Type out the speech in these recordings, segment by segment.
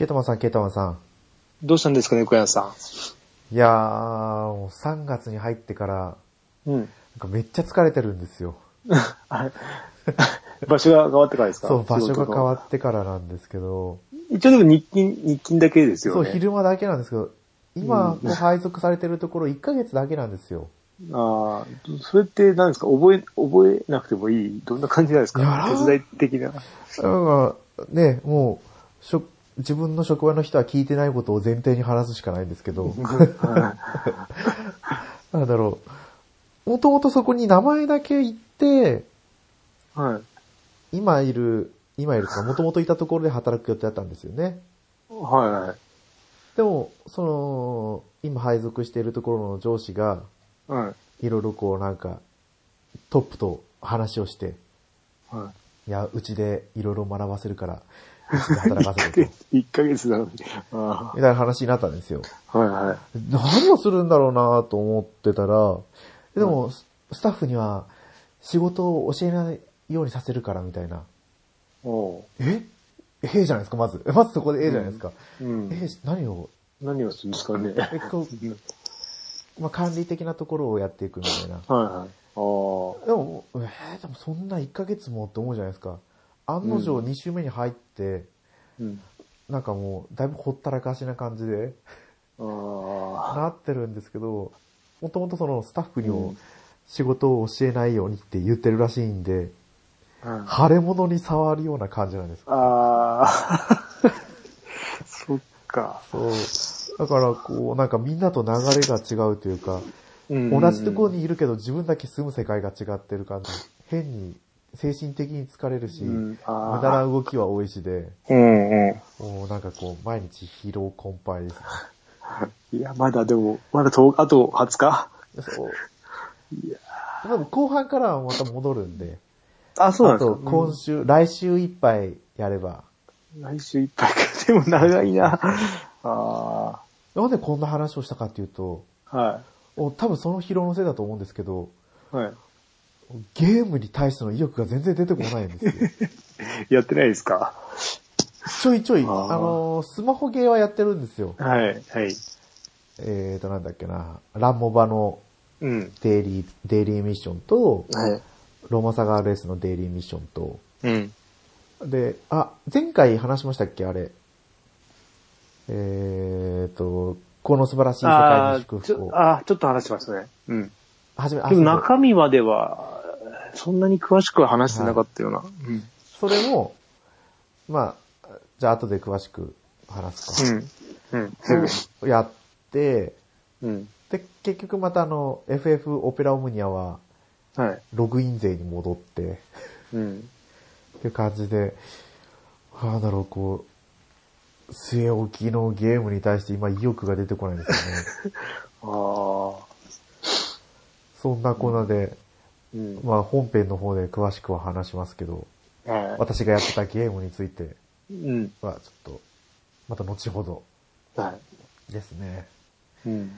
ケイタマンさん、ケイタマンさん。どうしたんですかね、小屋さいやー、もう3月に入ってから、ん。うん。なんかめっちゃ疲れてるんですよ。場所が変わってからですか？そう、場所が変わっってからなんですけど、一応でも日勤、日勤だけですよそう、ね。昼間だけなんですけど、今、配属されてるところ1ヶ月だけなんですよ。ああ、それって何ですか？覚え、覚えなくてもいい？どんな感じなんですか？手伝い的な。だから、ね、もう、しょ自分の職場の人は聞いてないことを前提に話すしかないんですけど、なんだろう。もともとそこに名前だけ言って、はい。今いる、今いるか、もともといたところで働く予定だったんですよね。はい。はい。でも、その、今配属しているところの上司が、はい。いろいろこうなんか、トップと話をして、はいや、うちでいろいろ学ばせるから、働かせると。み1ヶ月なのに。あたいな話になったんですよ。あ。はいはい。何をするんだろうなと思ってたら、でも、ススタッフには仕事を教えないようにさせるからみたいな。ええ？えじゃないですか、まず。まずそこでええじゃないですか。うん。え何を、何をするんですかね。えこう、まあ、管理的なところをやっていくみたいな。はいはい。ああ。でも、えー、でもそんな1ヶ月もって思うじゃないですか。案の定うん2週目に入って、うん。なんかもう、だいぶほったらかしな感じで、あなってるんですけど、もともとそのスタッフにもうん仕事を教えないようにって言ってるらしいんで、あ。腫れ物に触るような感じなんです。ああ。そっか。そう。だから、こう、なんかみんなと流れが違うというか、同同じところにいるけど自分だけ住む世界が違ってる感じ。変に精神的に疲れるし、うん、無あ駄な動きは多いしで、うんうもうなんかこう、毎日疲労困憊ですね。ん。いや、まだでも、まだ10日、あと20日？そう。いやでも後半からはまた戻るんで、あ、そうなんですか？今週、来週いっぱいやれば、うん来週いっぱいか。でも長いな。あなんでこんな話をしたかっていうと、あ。はお多分その疲労のせいだと思うんですけど、い。はい。ゲームに対しての意欲が全然出てこないんですよ。やってないですか？ちょいちょい、あのースマホゲーはやってるんですよ。はい、はい。えーと、なんだっけな、ランモバのうん。デイリー、デイリーミッションと、はい。ロマサガーレースのデイリーミッションと、うん。で、あ、前回話しましたっけ？あれ。えーと、この素晴らしい世界あーちに祝福を。ょあー、ちょっと話しましたね。うん。はじめ、あ中身までは、そんなに詳しくは話してなかったような。うん。それも、まあ、じゃあ後で詳しく話すか。うん。うん。やって、うん。で、結局またあの、FF オペラオムニアは、はい。ログイン勢に戻って、うん。っていう感じで、なんだろう、こう、据え置きのゲームに対して今意欲が出てこないんですよね。ああ。そんなこんなで、うん。まあ本編の方で詳しくは話しますけど、は私がやってたゲームについて。はちょっと、また後ほどはい。ですね。うん。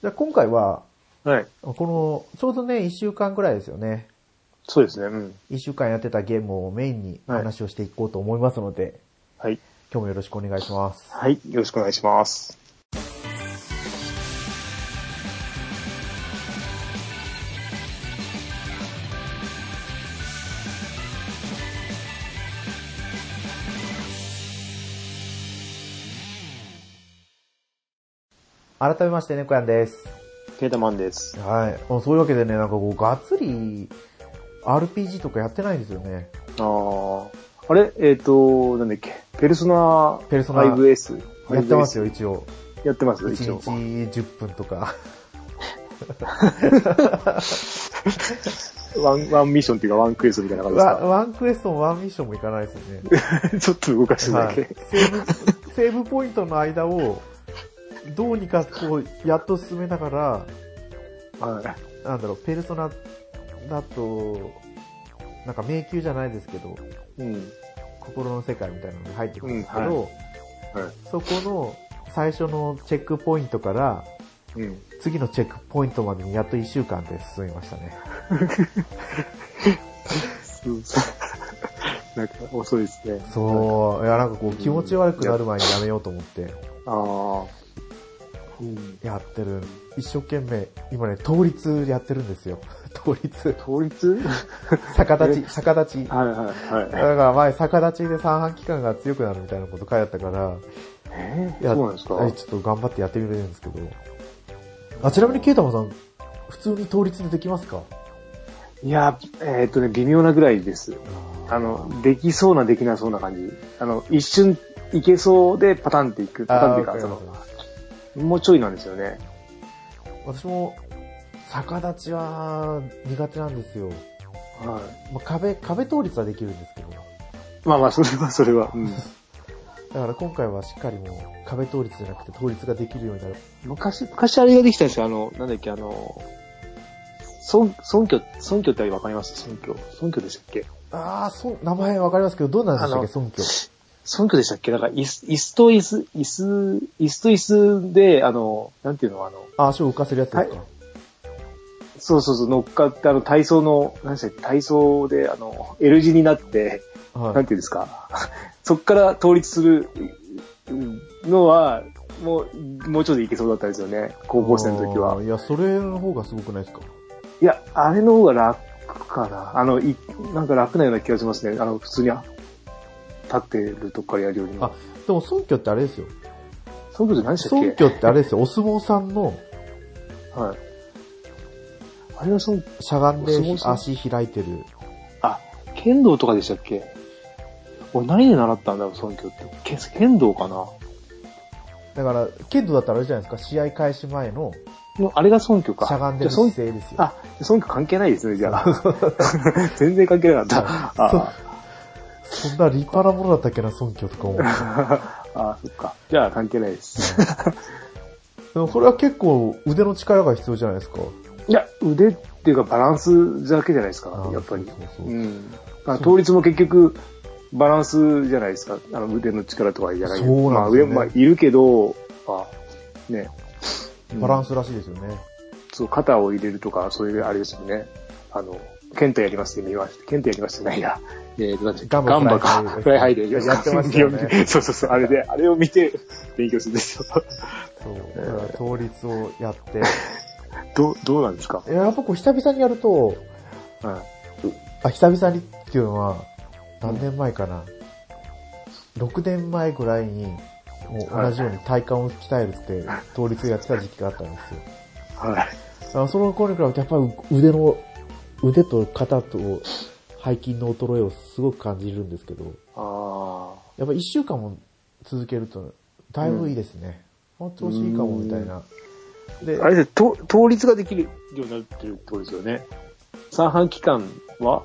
じゃあ今回は、はい。この、ちょうどね、一週間くらいですよね。そうですね。うん。一週間やってたゲームをメインに話をしていこうと思いますので、はい。今日もよろしくお願いします。はい。よろしくお願いします。改めまして、猫やんです。ケータマンです。はい。そういうわけでね、なんかこう、がっつり、RPG とかやってないんですよね。ああ。あれ？えっ、と、なんだっけ？ペルソナペルソナ 5S。やってますよ。よ、一応。やってます、1一応日。10分とか。ワン、ワンミッションっていうかワンクエストみたいな感じワでワンクエストもワンミッションもいかないですよね。す かちょっと動かしてるはい。セーブ、セーブポイントの間を、どうにかこう、やっと進めながら、はい。なんだろう、ペルソナだと、なんか迷宮じゃないですけど、うん。心の世界みたいなのに入ってくるんですけうんど、はい。そこの最初のチェックポイントから、うん。次のチェックポイントまでにやっと1週間で進みましたね。なんか遅いですね。そう、いやなんかこう気持ち悪くなる前にやめようと思ってああ。うん。やってる。一生懸命、今ね、倒立やってるんですよ。倒立。倒立？逆立ち、逆立ち。はいはいはい。だから前、逆立ちで三半規管が強くなるみたいなこと書いてあったから、え？ー、そうなんですか？はいちょっと頑張ってやってみるんですけど。あ、ちなみにケイタマさん、普通に倒立でできますか？いや、えーっとね、微妙なぐらいです。あの、できそうなできなそうな感じ。あの、一瞬いけそうでパタンっていく。パタンっていうか、その、もうちょいなんですよね。私も、逆立ちは苦手なんですよ。はまあ、壁、壁倒立はできるんですけど。い。まあまあ、それはそれは。うん。だから今回はしっかりもう壁倒立じゃなくて倒立ができるようになる。昔、昔あれができたんですよ。あの、なんだっけ、あの、尊、尊居、尊居ってわかります？尊居。尊居でしたっけ？ああ、そう、名前わかりますけど、どうなんでしたっけ、あの尊居。尊居でしたっけ？なんか、椅子、椅子と椅子、椅子、椅子と椅子で、あの、なんていうの？あの、あ、足を浮かせるやつですか、はそうそうそう、乗っかって、あの、体操の、何でしたっけ、体操で、あの、L 字になって、はい。なんていうんですか、そっから倒立するのは、もう、もうちょっといけそうだったんですよね、高校生の時は。いや、それの方がすごくないですか？いや、あれの方が楽かな。あの、い、なんか楽なような気がしますね。あの、普通に、立ってるとこからやるよりも。あ、でも尊居ってあれですよ。そういうこと何でしたっ尊け居ってあれですよ。お相撲さんのはい。あれはその、しゃがんで足開いてる。あ、剣道とかでしたっけ？俺何で習ったんだろう、尊教って。け剣道かな？だから、剣道だったらあれじゃないですか、試合開始前ののあれが尊教か。しゃがんでる姿勢ですよ。あ、尊教関係ないですね、じゃあ。全然関係なかった。あそんな立派なものだったっけな、尊居とか思う。あ、あそっか。じゃあ関係ないです。でもこれは結構腕の力が必要じゃないですか。いや、腕っていうかバランスだけじゃないですかあ、やっぱりそう。そうそううん。あ倒立も結局、バランスじゃないですか。あの腕の力とかじゃない。そうまあ上、なんですよねまあいるけど、まあ、ね。ス。バランスらしいですよね。そう、肩を入れるとか、そういうあれですよね。あの、ケントやりますって見ました。ケントやりましたないや。えーと、なんてガンバガンバか。フライハイフライハイでやってましたよねそうそうそう。あれで、あれを見て勉強するんですよ。そう。だから倒立をやって。どう、どうなんですか？いややっぱこう久々にやると、はあ、久々にっていうのは、何年前かな？6年前ぐらいに、もう同じように体幹を鍛えるって、倒立をやってた時期があったんですよ。い。はい。あその頃に比べてやっぱり腕の、腕と肩と背筋の衰えをすごく感じるんですけど、あやっぱ一週間も続けると、だいぶいいですね。本当調子いいかもみたいな。であ。あ、れで、と倒立ができるようになってるってことですよね。三半規管は？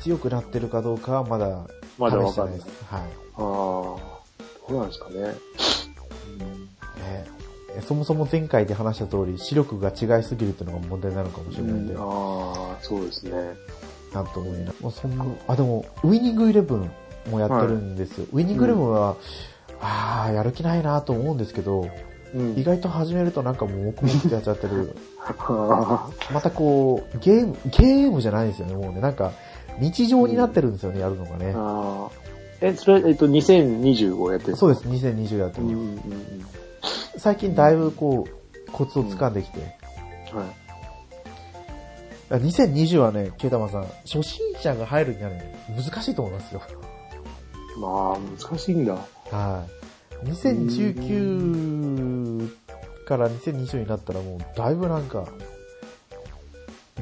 強くなってるかどうかはまだまだわかんないです。はい。ああ、どうなんですかね。ねえそもそも前回で話した通り、視力が違いすぎるっていうのが問題なのかもしれないんで、ああ、そうですね。なんとも言えない。もうそんな、あ、でも、ウィニングイレブンもやってるんですよ。ウィニングイレブンは、ああ、やる気ないなと思うんですけど、うん意外と始めるとなんかもう黙々とやっちゃってる。あ またこう、ゲーム、ゲームじゃないですよね、もうね。なんか、日常になってるんですよね、やるのがね。あ。え、それ、えっと、2025やってるそうです、2020やってます。うんうんうん。最近だいぶこう、コツを掴んできて。はい。2020はね、ケイタマさん、初心者が入るにはね、難しいと思いますよ。まあ、難しいんだ。はい。2019から2020になったらもうだいぶなんか、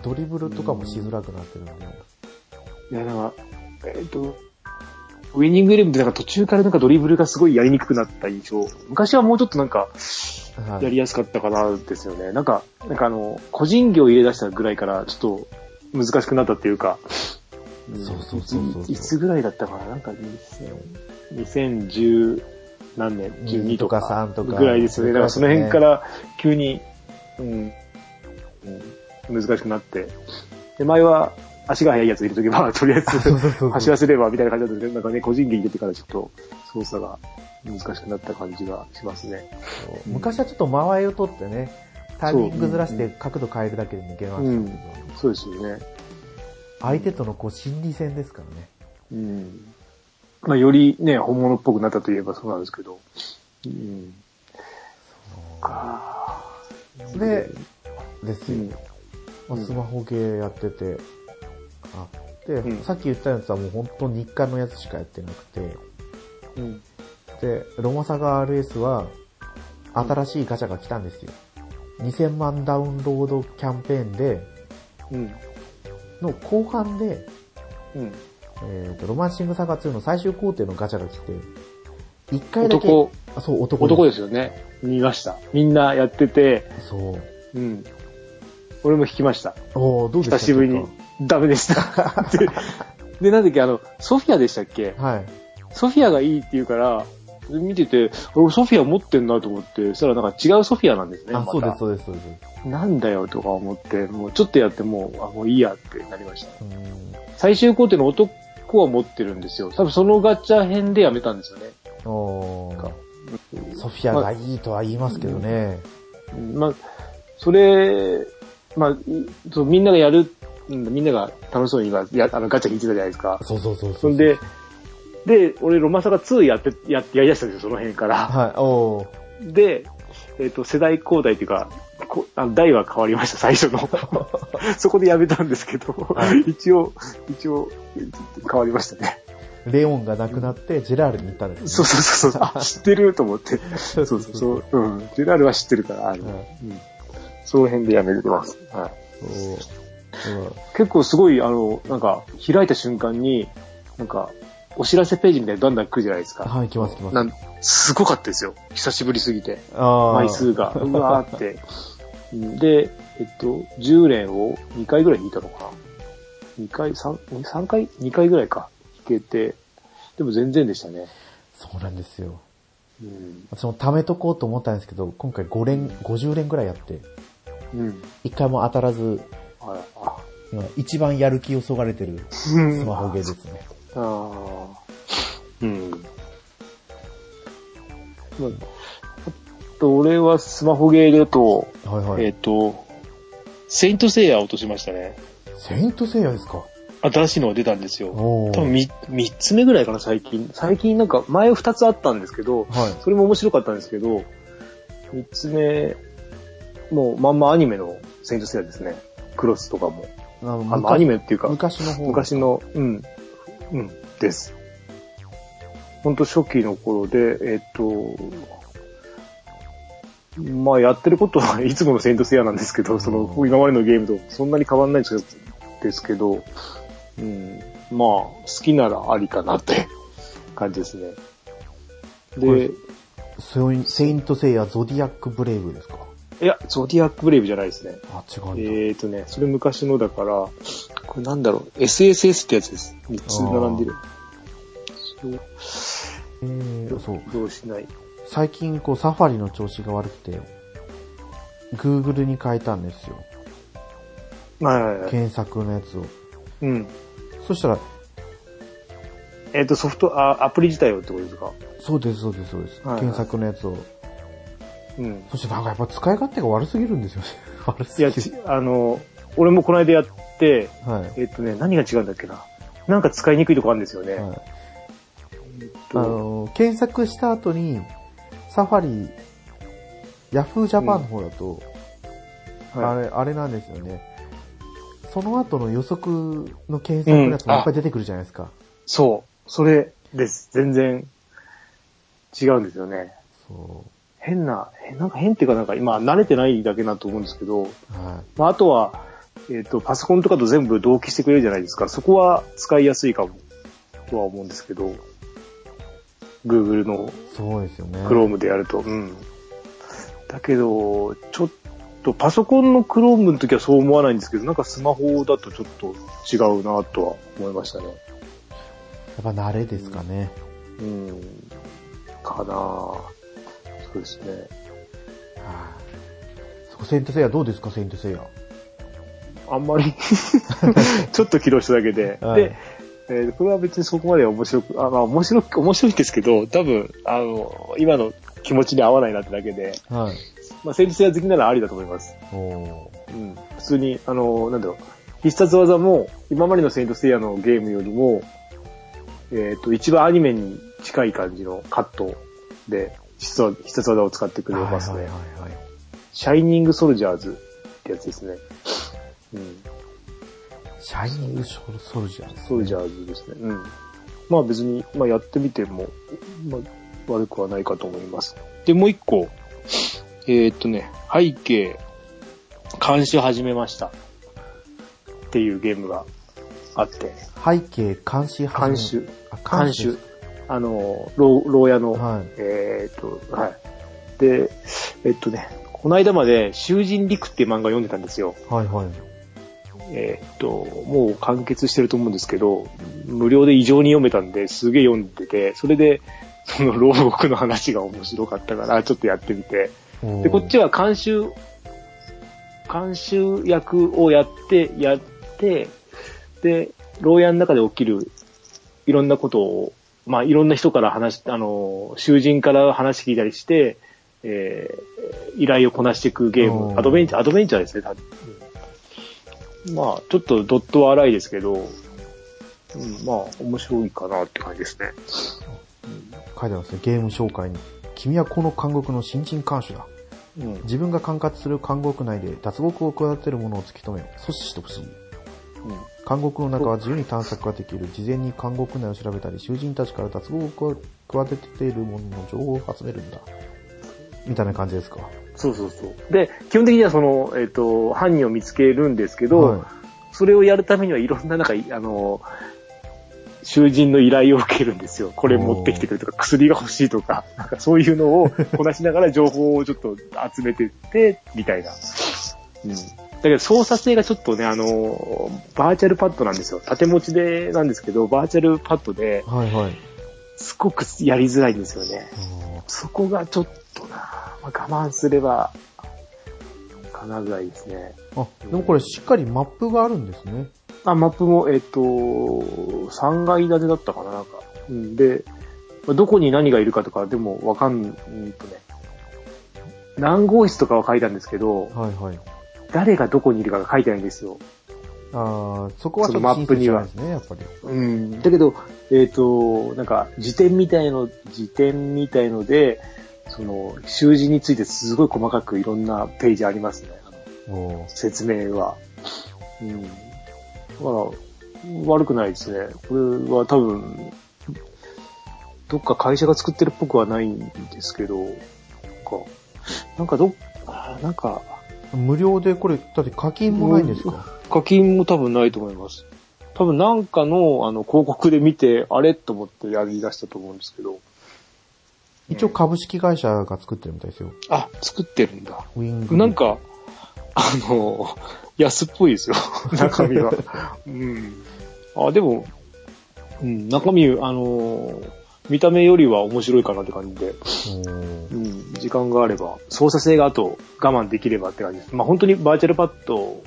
ドリブルとかもしづらくなってるんで。いや、なんか、えっと、ウィニングイレブンってなんか途中からなんかドリブルがすごいやりにくくなった印象。昔はもうちょっとなんか、はいやりやすかったかな、ですよね。なんか、なんかあの、個人業入れ出したぐらいから、ちょっと難しくなったっていうか、んそうそうそうそういいつぐらいだったかな？なんか2000、2010何年 ?12 とか。2とか3とかぐらいですよね。だからその辺から急に、うん、うん、難しくなって。で、前は足が速いやついるときは、とりあえずそうそうそう走らせればみたいな感じだったんですけど、なんかね、個人技入れてからちょっと操作が難しくなった感じがしますね。そう昔はちょっと間合いを取ってね、タイミングずらして角度変えるだけで抜けましたけど、そうですよね。相手とのこう心理戦ですからね。うん。まあ、よりね、本物っぽくなったといえばそうなんですけど。うん。かで、ですよ。うん。まあ、うんスマホゲーやってて、あって、うんさっき言ったやつはもう本当日課のやつしかやってなくて、うん。で、ロマサガ RS は、新しいガチャが来たんですよ。2000万ダウンロードキャンペーンで、うん。の後半で、うん。えっ、と、ロマンシングサガ2の最終工程のガチャが来て、一回だけ、男、あそう、男男ですよね。見ました。みんなやってて、そう。うん。俺も弾きました。おーどうでした？久しぶりに。ダメでした。で、で、なんだっけ、あの、ソフィアでしたっけ？はい。ソフィアがいいって言うから、見てて、俺ソフィア持ってんなと思って、そしたらなんか違うソフィアなんですね。あ、またそうです、そうです、そうです。なんだよとか思って、もうちょっとやってもう、あ、もういいやってなりました。うーん最終工程の男は持ってるんですよ。多分そのガチャ編でやめたんですよね。おーかソフィアがいいとは言いますけどね。うんまあ、それ、まあ、いそうみんながやる、うんみんなが楽しそうに今やあのガチャ引いてたじゃないですか。そうそうそうそう。そんで、で、俺ロマサガ2やって、やって、やりだしたんですよ、その辺から。はい、おーで、えっ、と、世代交代っていうか、こあの代は変わりました、最初の。そこでやめたんですけど、はい一応、一応、変わりましたね。レオンが亡くなって、ジェラールに行ったんです、ね。そうそうそうあ、知ってると思って。そ そうそうそう、うん。ジェラールは知ってるから、あの、はいうん。その辺でやめてます。はい。結構すごい、あの、なんか、開いた瞬間に、なんか、お知らせページみたいにだんだん来るじゃないですか。はい、来ます来ます。なんすごかったですよ。久しぶりすぎて。枚数が、うわーって。うんで、えっと、10連を2回ぐらい引いたのかな ?2 回、3、3回 ?2 回ぐらいか。引けて。でも全然でしたね。そうなんですよ。うん。私も貯めとこうと思ったんですけど、今回5連、50連ぐらいやって、うん。一回も当たらず、ああ。今一番やる気をそがれてるスマホゲーですね。ああ。うん。まあ、あと、俺はスマホゲーだと、えっ、はいはい。と、セイントセイヤー落としましたね。セイントセイヤですか？新しいのが出たんですよ。多分み三つ目ぐらいかな、最近。最近なんか、前二つあったんですけど、はい。それも面白かったんですけど、三つ目、もうまんまアニメのセイントセイヤですね。クロスとかも。あのあの、昔アニメっていうか、昔の方。昔の、うん、うん、です。ほんと初期の頃で、えっと、まあやってることは いつものセイントセイヤなんですけど、そのうん今までのゲームとそんなに変わんないんですけど、うん、まあ好きならありかなって 感じですね。で、セインセイントセイヤゾディアックブレイブですか？いや、ゾディアックブレイブじゃないですね。あ、違うんだ。えーとね、それ昔のだから、これなんだろう、SSS ってやつです。3つ並んでる。そうえー、そう。どうしない？最近こうサファリの調子が悪くて、Google に変えたんですよ。はいはいはい。検索のやつを。うん。そしたら、えっ、と、ソフト、あ、アプリ自体をってことですか？そうです、そうです、そうです。はいはい検索のやつを。うん。そしてなんかやっぱ使い勝手が悪すぎるんですよね。悪すいや、ぎる。ちあの、俺もこの間やって、はい。えっ、とね、何が違うんだっけな。なんか使いにくいとこあるんですよね。はい。あと、の、検索した後に、サファリ、ヤフージャパンの方だと、あはい、れ、あれなんですよね。その後の予測の検索のやつもいっぱい出てくるじゃないですか。そう。それです。全然違うんですよね。そ変な、変なんか変っていうかなんか今慣れてないだけだと思うんですけど、う。はい。まあ、あとは、えっ、と、パソコンとかと全部同期してくれるじゃないですか。そこは使いやすいかも、とは思うんですけど、Google のそうですよね。Chrome でやると。うん。だけど、ちょっと、パソコンの Chrome の時はそう思わないんですけど、なんかスマホだとちょっと違うなとは思いましたね。やっぱ慣れですかね。うん。かなぁそうですね。はい。そこセイントセイヤどうですか、セイントセイヤ？あんまり、ちょっと起動しただけで。はいで、えーこれは別にそこまで面白く、あ、まあ面白く、面白いんですけど、多分、あの、今の気持ちに合わないなってだけで、はい。まあ、聖闘士星矢好きならありだと思います。おーうん。普通に、あの、なんだろう、必殺技も、今までの聖闘士星矢のゲームよりも、えっ、と、一番アニメに近い感じのカットで、必殺技を使ってくれますね。はいはいはいはい。シャイニングソルジャーズってやつですね。うん。シャイニングソルジャーですねソルジャーズですね。うん。まあ別に、まあやってみても、まあ悪くはないかと思います。で、もう一個、えーっとね、背景、監視始めました。っていうゲームがあって、背景監視始め監修、あ監修。あの、牢牢屋の、はいえーっと、はい。で、えっとね、この間まで、囚人陸っていう漫画読んでたんですよ。はいはい。えーっと、もう完結してると思うんですけど、無料で異常に読めたんで、すげえ読んでて、それで、その牢獄の話が面白かったから、ちょっとやってみて。で、こっちは監修、監修役をやって、やって、で、牢屋の中で起きるいろんなことを、まあ、いろんな人から話し、あの、囚人から話聞いたりして、えー、依頼をこなしていくゲーム、アドベンチャー、アドベンチャーですね、まあ、ちょっとドットは荒いですけど、うん、まあ、面白いかなって感じですね。書いてますね。ゲーム紹介に。君はこの監獄の新人監守だ。うん。自分が管轄する監獄内で脱獄を企てる者を突き止め、阻止してほしい。うん監獄の中は自由に探索ができる。事前に監獄内を調べたり、囚人たちから脱獄を企てている者の情報を集めるんだ。みたいな感じですか？そうそうそう。で、基本的にはその、えっ、と、犯人を見つけるんですけど、はそれをやるためにはいろんな、なんか、いあの、囚人の依頼を受けるんですよ。これ持ってきてくれとか、薬が欲しいとか、なんかそういうのをこなしながら情報をちょっと集めてって、みたいな。うん。だけど操作性がちょっとね、あの、バーチャルパッドなんですよ。縦持ちでなんですけど、バーチャルパッドでい。はいはい。すごくやりづらいんですよね。あそこがちょっとな、まあ、我慢すれば、かなぐらいですね。ーあ、でもこれしっかりマップがあるんですね。あ、マップも、えっ、と、3階建てだったかな、なんか。うん、で、まあどこに何がいるかとか、でもわかん、うんとね、何号室とかは書いたんですけど、はいはい。誰がどこにいるかが書いてないんですよ。ああ、そこはちょっそのマとップには。うん。だけど、えっ、と、なんか、辞典みたいの、辞典みたいので、その、習字についてすごい細かくいろんなページありますね。説明は。うん。だから、悪くないですね。これは多分、どっか会社が作ってるっぽくはないんですけど、なんか、なんかどなんか、無料でこれ、だって課金もないんですか？課金も多分ないと思います。多分なんかの、あの、広告で見て、あれと思ってやり出したと思うんですけど。一応株式会社が作ってるみたいですよ。あ、作ってるんだ。ウィング。なん、か、あの、安っぽいですよ。中身は。うん。あ、でも、うん、中身、あの、見た目よりは面白いかなって感じで、うん、時間があれば、操作性があと我慢できればって感じです。まあ本当にバーチャルパッド、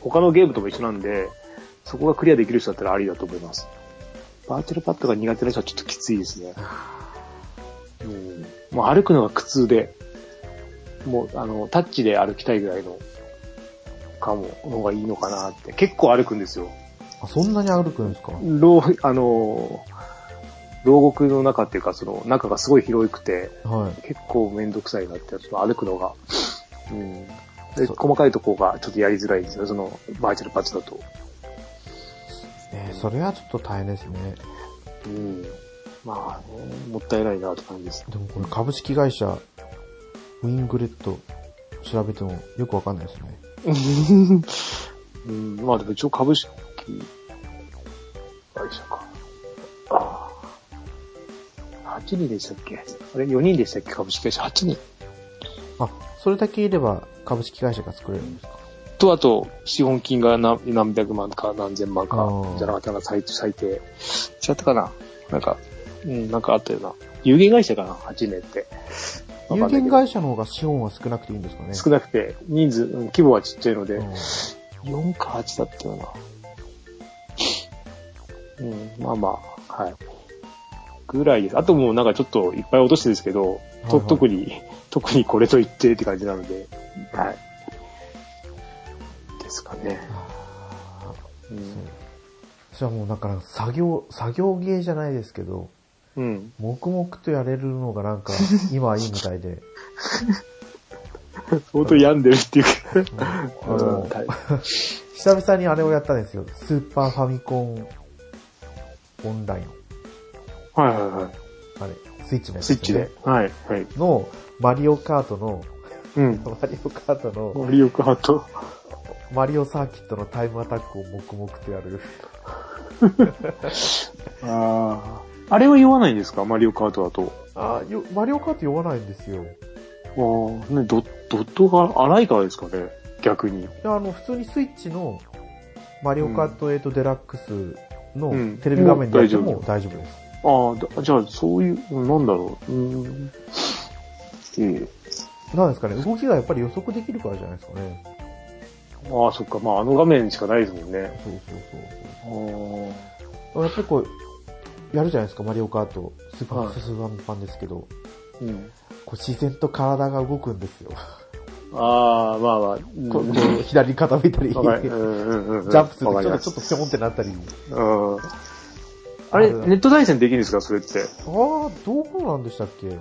他のゲームとも一緒なんで、そこがクリアできる人だったらありだと思います。バーチャルパッドが苦手な人はちょっときついですね。うん。もう歩くのが苦痛で、もうあの、タッチで歩きたいぐらいの、かも、の方がいいのかなって。結構歩くんですよ。あ、そんなに歩くんですか？牢、あの、牢獄の中っていうか、その中がすごい広くて、はい。そ結構めんどくさいなって、その歩くのが。うん。で、細かいとこがちょっとやりづらいんですよ、そのバーチャルパッチだと。えーそれはちょっと大変ですね。うん。まあ、ね、もったいないなって感じです。でもこれ株式会社、ウィングレット調べてもよくわかんないですね。うん、まあでも一応株式会社か。ああ。8人でしたっけ？あれ ?4 人でしたっけ？株式会社8人。あ、それだけいれば株式会社が作れるんですか？と、あと、資本金が何何百万か何千万かじゃなかったかな、最最低。違ったかな？なんか、うん、なんかあったよな。有限会社かな ?8 年って。わ有限会社の方が資本は少なくていいんですかね？少なくて、人数、うん規模はちっちゃいので、うん4か8だったよな。うん、まあまあ、はい。ぐらいです。あともうなんかちょっといっぱい落としてですけど、とはいはい特に、特にこれと言ってって感じなので、はい。ですかね。あうんーじゃあもうだから作業、作業芸じゃないですけど、うん。黙々とやれるのがなんか、今はいいみたいで。相当病んでるっていうか。あの、はい久々にあれをやったんですよ。スーパーファミコンオンライン。はいはいはい。あれ、スイッチのやつスイッチで。はい、はい。の、マリオカートの、うん。マリオカートの、マリオカート。マリオサーキットのタイムアタックを黙々とやる。ああ。あれは言わないんですか？マリオカートだと。あよ、マリオカート酔わないんですよ。ああ、ね、ドドットが荒いからですかね？逆に。いや、あの、普通にスイッチの、マリオカート8デラックスのうんテレビ画面でやっても大丈夫です。ああ、だじゃあ、そういう、なんだろう。うーん。えなんですかね、動きがやっぱり予測できるからじゃないですかね。えああ、そっか。まあ、あの画面しかないですもんね。そうそうそうあそう。やっぱりこう、やるじゃないですか、マリオカート。スーパはいー、スーパーパンですけど、ーうん。こう自然と体が動くんですよ。ああ、まあまあ。うんこう左に傾いたり、ジャンプするとちょっと、ちょっンってなったり。うん。あれ、ネット対戦できるんですかそれって？ああ、どうなんでしたっけ？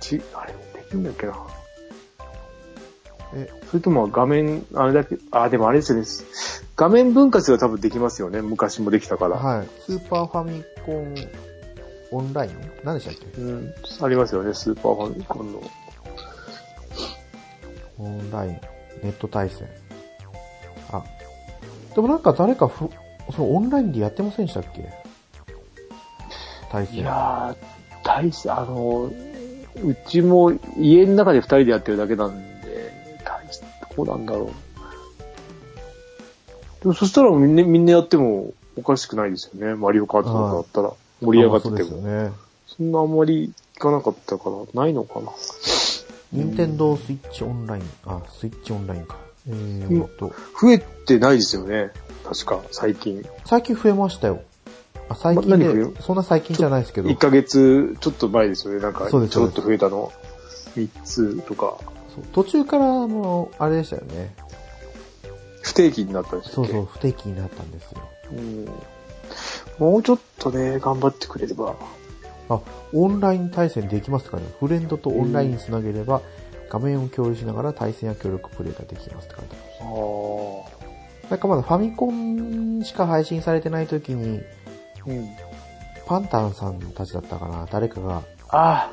ち、あれ、できるんだっけな。え、それとも画面、あれだけ、あ、でもあれですよね。画面分割が多分できますよね。昔もできたから。はい。スーパーファミコンオンライン？何でしたっけ？うん。ありますよね。スーパーファミコンの。オンライン、ネット対戦。あ、でもなんか誰かふ、そのオンラインでやってませんでしたっけ？対戦。いやー、大し、あの、うちも家の中で二人でやってるだけなんで、大し、どうなんだろう。でもそしたらみんな、みんなやってもおかしくないですよね。マリオカートとかだったら。盛り上がってても。あそね。そんなあんまりいかなかったから、ないのかな。任天堂スイッチオンライン、あ、スイッチオンラインか。えーっと、増えてないですよね。確か、最近。最近増えましたよ。あ、最近で、そんな最近じゃないですけど、1ヶ月ちょっと前ですよね。なんか、ちょっと増えたの。3つとか。途中からもう、あれでしたよね。不定期になったんですよそうそう、不定期になったんですよ。うん。もうちょっとね、頑張ってくれれば。あ、オンライン対戦できますかねフレンドとオンラインにつなげれば、画面を共有しながら対戦や協力プレイができますって書いてある。ああ。なんかまだファミコンしか配信されてない時に、うん。パンタンさんたちだったかな？誰かがああ。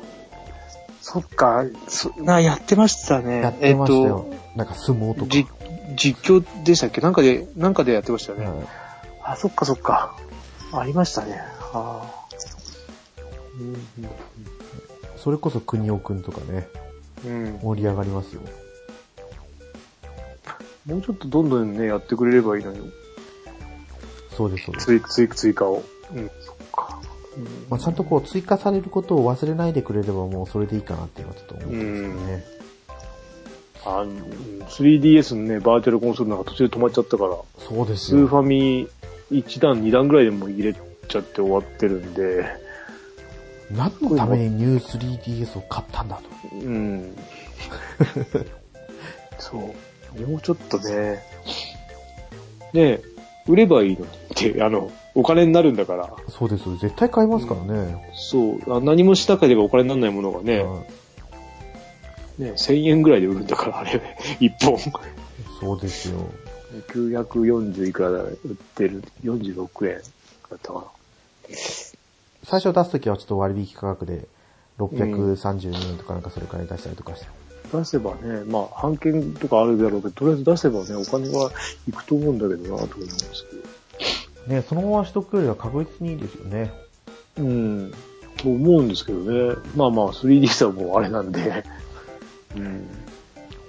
そっか、そな、やってましたね。やってましたよ。なんか相撲とか。えっと、じ、実況でしたっけ？なんかで、なんかでやってましたよね。はいあ、そっかそっか。ありましたね。ああ。うんそれこそ国尾くんとかね、うん。うん。盛り上がりますよ。もうちょっとどんどんね、やってくれればいいのに。そうです、そうです。追加を。うん。そっか。うんまあ、ちゃんとこう追加されることを忘れないでくれればもうそれでいいかなっていうのはちょっと思ってますよね。あうん 3DS のね、バーチャルコンソールなんか途中で止まっちゃったから、そうですスーよ。ファミ1段、2段ぐらいでもう入れちゃって終わってるんで、何のためにニュー 3DS を買ったんだと。うん。そう。もうちょっとね、ね売ればいいのにって、あの、お金になるんだから、そうです。絶対買いますからね。そう、あ何もしなければお金にならないものがね、はいね、1000円ぐらいで売るんだから、あれ、1本。そうですよ。940いくらだ売ってる、46円だったかな。最初出すときはちょっと割引価格で632円とかなんかそれくらい出したりとかして。出せばね、まあ、半券とかあるだろうけど、とりあえず出せばね、お金はいくと思うんだけどな、と思うんですけど。ね、そのまましとくよりは確実にいいですよね。うん。と思うんですけどね。まあまあ、3D はもうあれなんで。うん。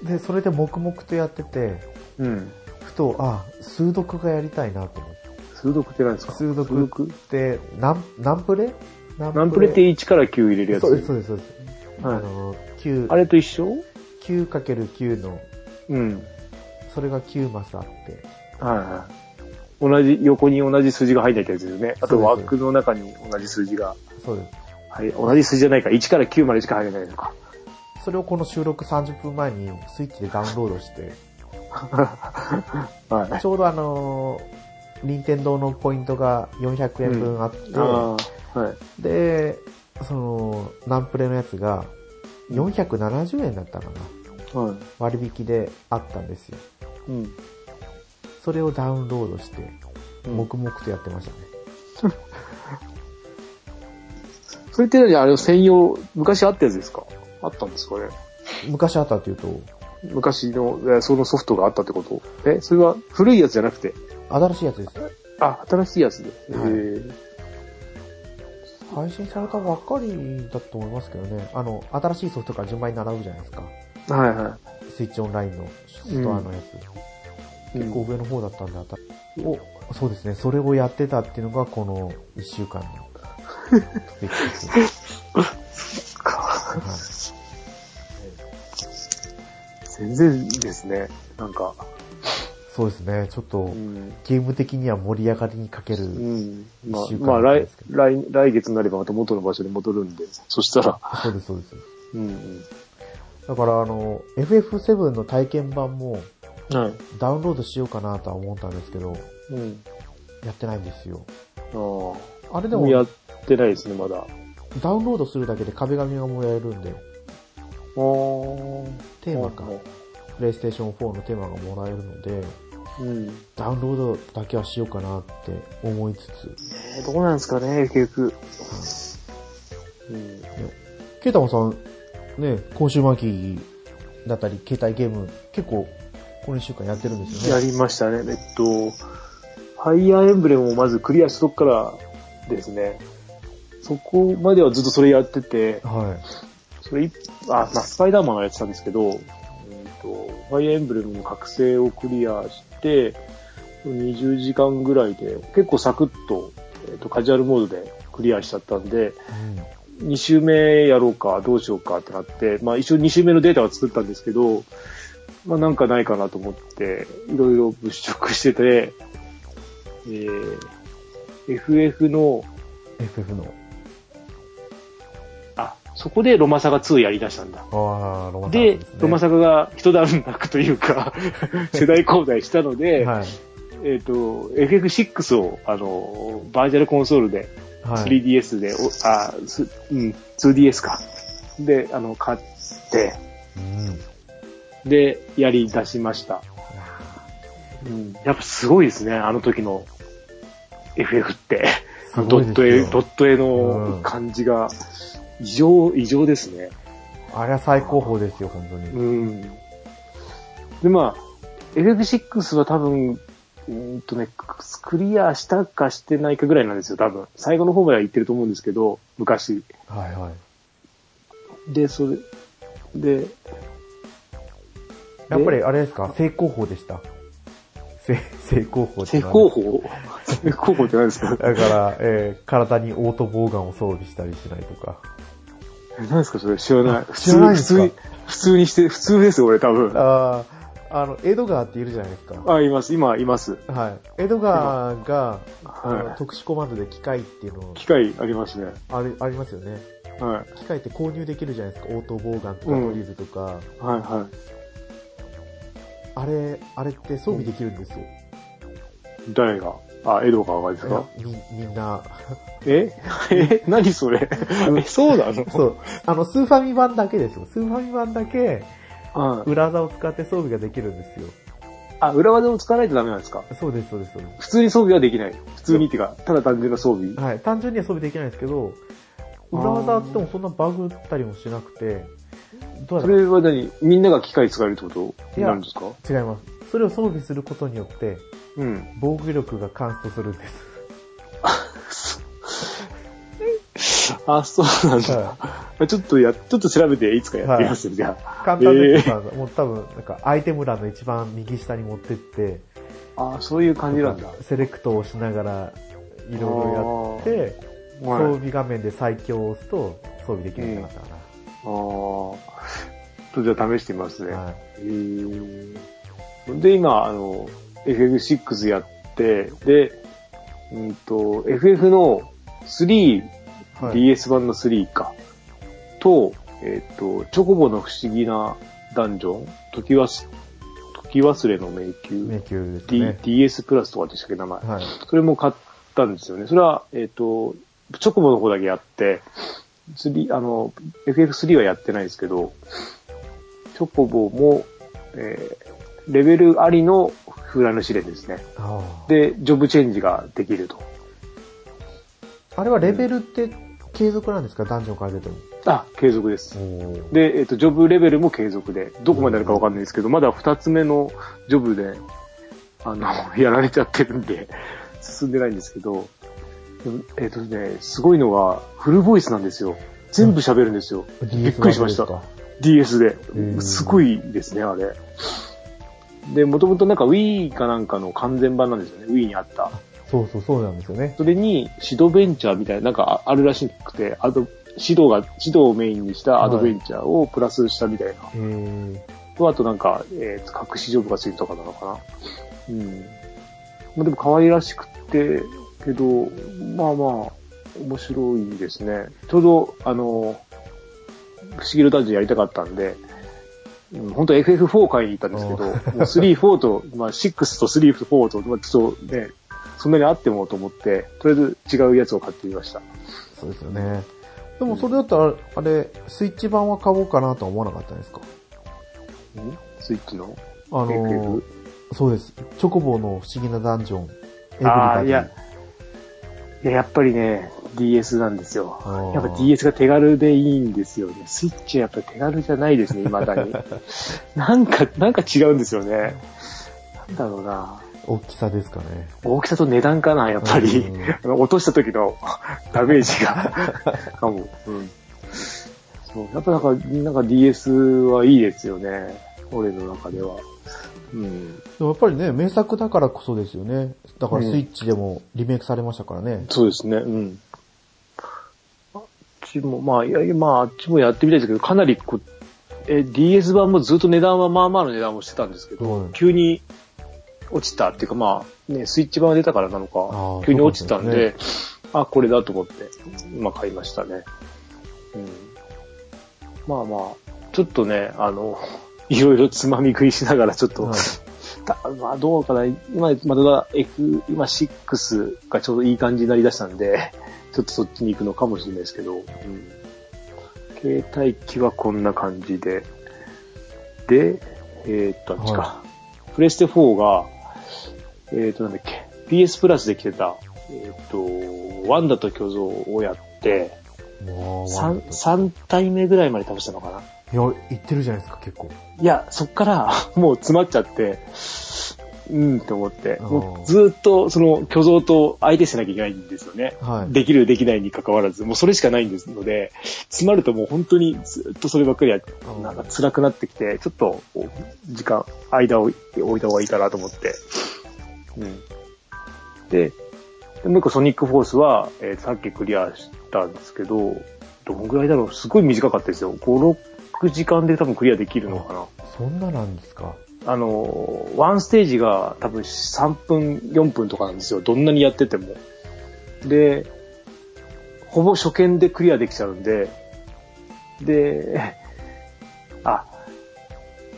で、それで黙々とやってて、うん。ふと、あ、数読がやりたいなと思って。数読って何ですか？数読って、何、何プレ？何ナンプレって1から9入れるやつ？そうです、そうです、そうです。はいあの、9、あれと一緒？9×9 の、うん。それが9マスあって、はいはい。同じ、横に同じ数字が入んないってやつですよね。あと枠の中に同じ数字が。そうです。はい。同じ数字じゃないか。1から9までしか入れないのか。それをこの収録30分前にスイッチでダウンロードして、はい。ちょうどあのー任天堂のポイントが400円分あって、ああ、はい。で、その、ナンプレのやつが470円だったかな。はい。割引であったんですよ。うん。それをダウンロードして、うん黙々とやってましたね。それって何あれ専用、昔あったやつですか？あったんですかね？昔あったっていうと、昔の、えそのソフトがあったってこと？えそれは古いやつじゃなくて？新しいやつです。あ、新しいやつで。はいへ配信されたばっかりだと思いますけどね。あの、新しいソフトから順番に並ぶじゃないですか。えはいはスイッチオンラインのストアのやつ。い。結構上の方だったんで、あたお、そうですね。それをやってたっていうのがこの1週間の出来事かはい全然ですね。なんか、そうですね。ちょっと、うん。ゲーム的には盛り上がりに欠ける。うん。まあ一週、間まあ来だったんですけ、ど来、来月になればまた元の場所に戻るんで、そしたら、そうです、そうです。うん。だから、あの、FF7 の体験版もはい。ダウンロードしようかなとは思ったんですけど、うん。やってないんですよ。ああ。あれでも、やってないですね、まだ。あダウンロードするだけで壁紙がもらえるんで、あ。テーマか、プレイステーション4のテーマがもらえるので、うん。ダウンロードだけはしようかなって思いつつ、えーどうなんですかね、結局。うん。ケイタマさん、ね、今週末期だったり、携帯ゲーム、結構、この1週間やってるんですよやね。りましたね。えっと、ファイアーエンブレムをまずクリアしたとこからですね。そこまではずっとそれやってて、はそれい、あ、まあ、スパイダーマンはやってたんですけど、ファイアーエンブレムの覚醒をクリアして、20時間ぐらいで、結構サクッと、えっと、カジュアルモードでクリアしちゃったんで、い。うん2周目やろうか、どうしようかってなって、まあ一応2周目のデータは作ったんですけど、まあなんかないかなと思って、いろいろ物色してて、えー、FF の、FF の。あ、そこでロマサガ2やり出したんだ。ああ、ロマサガで、すねロマサガが一段落というか、世代交代したので、はい。えっ、と、FF6 を、あの、バーチャルコンソールで、はい。3DS で、おあ、すうん、2DS か。で、あの、買って、うん。で、やり出しました。うん、やっぱすごいですね、あの時の FF って。ドット絵、ドット絵うんの感じが、異常、異常ですね。あれは最高峰ですよ、本当に。うん。で、まあ、FF6 は多分、うーんとね、ククリアしたかしてないかぐらいなんですよ、多分。最後の方までは行ってると思うんですけど、昔。はいはい。で、それ、で、やっぱりあれですか？正攻法でした？正、正攻法正攻法？正攻法って何ですか？だから、えー体にオートボーガンを装備したりしないとか。何ですかそれ知らない？普知らないんですか？普通に、普通にして、普通ですよ、俺多分。ああ、あの、エドガーっているじゃないですか。あ、います。今、います。はい。エドガーが、あのは特殊コマンドで機械っていうのい。機械ありますね。ありありますよね。はい。機械って購入できるじゃないですか？オートボーガンとかうんドリルとか。はい、はあれ、あれって装備できるんですよ。い。誰が？あ、エドガーがですか？み、みんな。え？え？何それ？え、そうなの？そう。あの、スーファミ版だけですよ。スーファミ版だけ、はい。裏技を使って装備ができるんですよ。あ、裏技を使わないとダメなんですか？そうです、そうです、そうで普通に装備はできない。普通にっていうか、ただ単純な装備す。。はい。単純には装備できないんですけど、裏技ってもそんなバグったりもしなくて、どうそやられは何？みんなが機械使えるってこと？になるんですか？違います。それを装備することによって、うん。防御力がカンストするんです。あ、そうなんだ。はちょっとや、ちょっと調べていつかやってみますよ、じゃあ。簡単ですが、もう多分、なんかアイテム欄の一番右下に持ってって、あ、そういう感じなんだ。セレクトをしながら、いろいろやって、はい。装備画面で最強を押すと装備できるようになったかああ。ちょっとじゃあ試してみますね。な。はい。へーで、今、あの、FF6 やって、で、うんと、FF の3、はい版の3か。と、えっ、と、チョコボの不思議なダンジョン、時はす、き忘れの迷宮。迷宮です D ね。DS プラスとかでしたっけ、名前。はい。それも買ったんですよね。それは、えっ、と、チョコボの方だけやって、3、あの、FF3 はやってないですけど、チョコボも、えーレベルありのフライの試練ですね。あで、ジョブチェンジができると。あ。あれはレベルって継続なんですか？ダンジョン変えてても。あ、継続です。で、えっ、と、ジョブレベルも継続で、どこまであるかわかんないですけど、まだ二つ目のジョブで、あの、やられちゃってるんで、進んでないんですけど、えっ、とね、すごいのは、フルボイスなんですよ。全部喋るんですよ。びっくりしました。DS でー。すごいですね、あれ。で、もともとなんか Wii かなんかの完全版なんですよね。Wii にあった。そうそう、そうなんですよね。それに、シドベンチャーみたいな、なんかああるらしくて、あと、指導が、指導をメインにしたアドベンチャーをプラスしたみたいな。へーと、あとなんか、えー、隠しジョブがついたとかなのかな。うん。まあでも可愛らしくて、けど、まあまあ、面白いですね。ちょうど、あの、不思議のダンジョンやりたかったんで、うん、本当 FF4 買いに行ったんですけど、もう3、4と、まあ6と3、4と、まあちょっとね、そんなにあってもと思って、とりあえず違うやつを買ってみました。そうですよね。でもそれだったら、あれ、スイッチ版は買おうかなとは思わなかったんですか？ん？スイッチの？あの？そうです。チョコボの不思議なダンジョン。エブリああ、バディいや、いや、やっぱりね、DS なんですよ。やっぱ DS が手軽でいいんですよね。スイッチはやっぱり手軽じゃないですね、未だに。なんか、なんか違うんですよね。なんだろうな。大きさですかね。大きさと値段かな、やっぱりうん。落とした時の ダメージが。かも。うん。そう。やっぱなんか、なんか DS はいいですよね。俺の中では。うん。でもやっぱりね、名作だからこそですよね。だからスイッチでもリメイクされましたからね。そうですね、うん。あっちも、まあ、いやいや、まあ、あっちもやってみたいですけど、かなりこう、え、DS 版もずっと値段はまあまあの値段をしてたんですけど、はい急に落ちたっていうか、まあ、ね、スイッチ版が出たからなのあかー、急に落ちたんで、であ、これだと思って、まあ買いましたね。うん。まあまあ、ちょっとね、あの、いろいろつまみ食いしながらちょっと、はいだまあどうかな、今、まだ F、今6がちょうどいい感じになりだしたんで、ちょっとそっちに行くのかもしれないですけど、うん。携帯機はこんな感じで、で、えーっと、あっちか。プレステ4が、えーっと、なんだっけ、PS プラスで来てた、えーっと、ワンダと巨像をやって、もう、3、三体目ぐらいまで倒したのかな。いや、言ってるじゃないですか、結構。いや、そっから もう詰まっちゃって、うんって思って、もうずっとその巨像と相手しなきゃいけないんですよね。はい。できるできないに関わらず、もうそれしかないんですので、詰まるともう本当にずっとそればっかりや、ーなんか辛くなってきて、ちょっとこう時間、間を置いた方がいいかなと思って。うん。で、でもう一個ソニックフォースは、えーさっきクリアしたんですけど、どんぐらいだろう？すごい短かったですよ。5、6時間で多分クリアできるのかな。そんななんですか。あの、ワンステージが多分3分、4分とかなんですよ。どんなにやってても。で、ほぼ初見でクリアできちゃうんで、で、あ、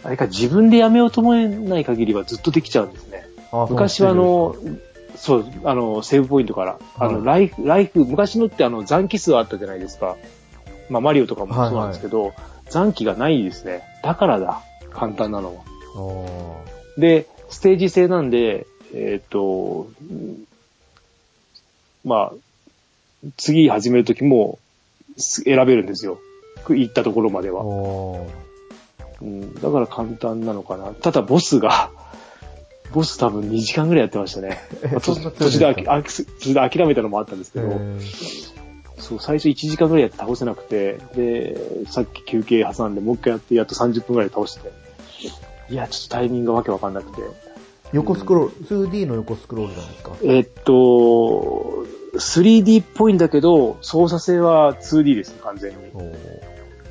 あれか、自分でやめようと思えない限りはずっとできちゃうんですね。あ昔はあの、そう、あの、セーブポイントから、あの、はいライフ、ライフ、昔のってあの、残機数あったじゃないですか。まあ、マリオとかもそうなんですけど、残機がないですね。だからだ。簡単なのは。で、ステージ制なんで、えっ、と、うんまあ、次始めるときもす選べるんですよ。く行ったところまでは。うん、だから簡単なのかな。ただボスが、ボス多分2時間ぐらいやってましたね。途中で諦めたのもあったんですけど、えーそう、最初1時間ぐらいやって倒せなくて、で、さっき休憩挟んでもう一回やってやっと30分ぐらいで倒して。いや、ちょっとタイミングがわけわかんなくて。横スクロール、2D の横スクロールなんですか？えっと、3D っぽいんだけど、操作性は 2D ですね、完全に。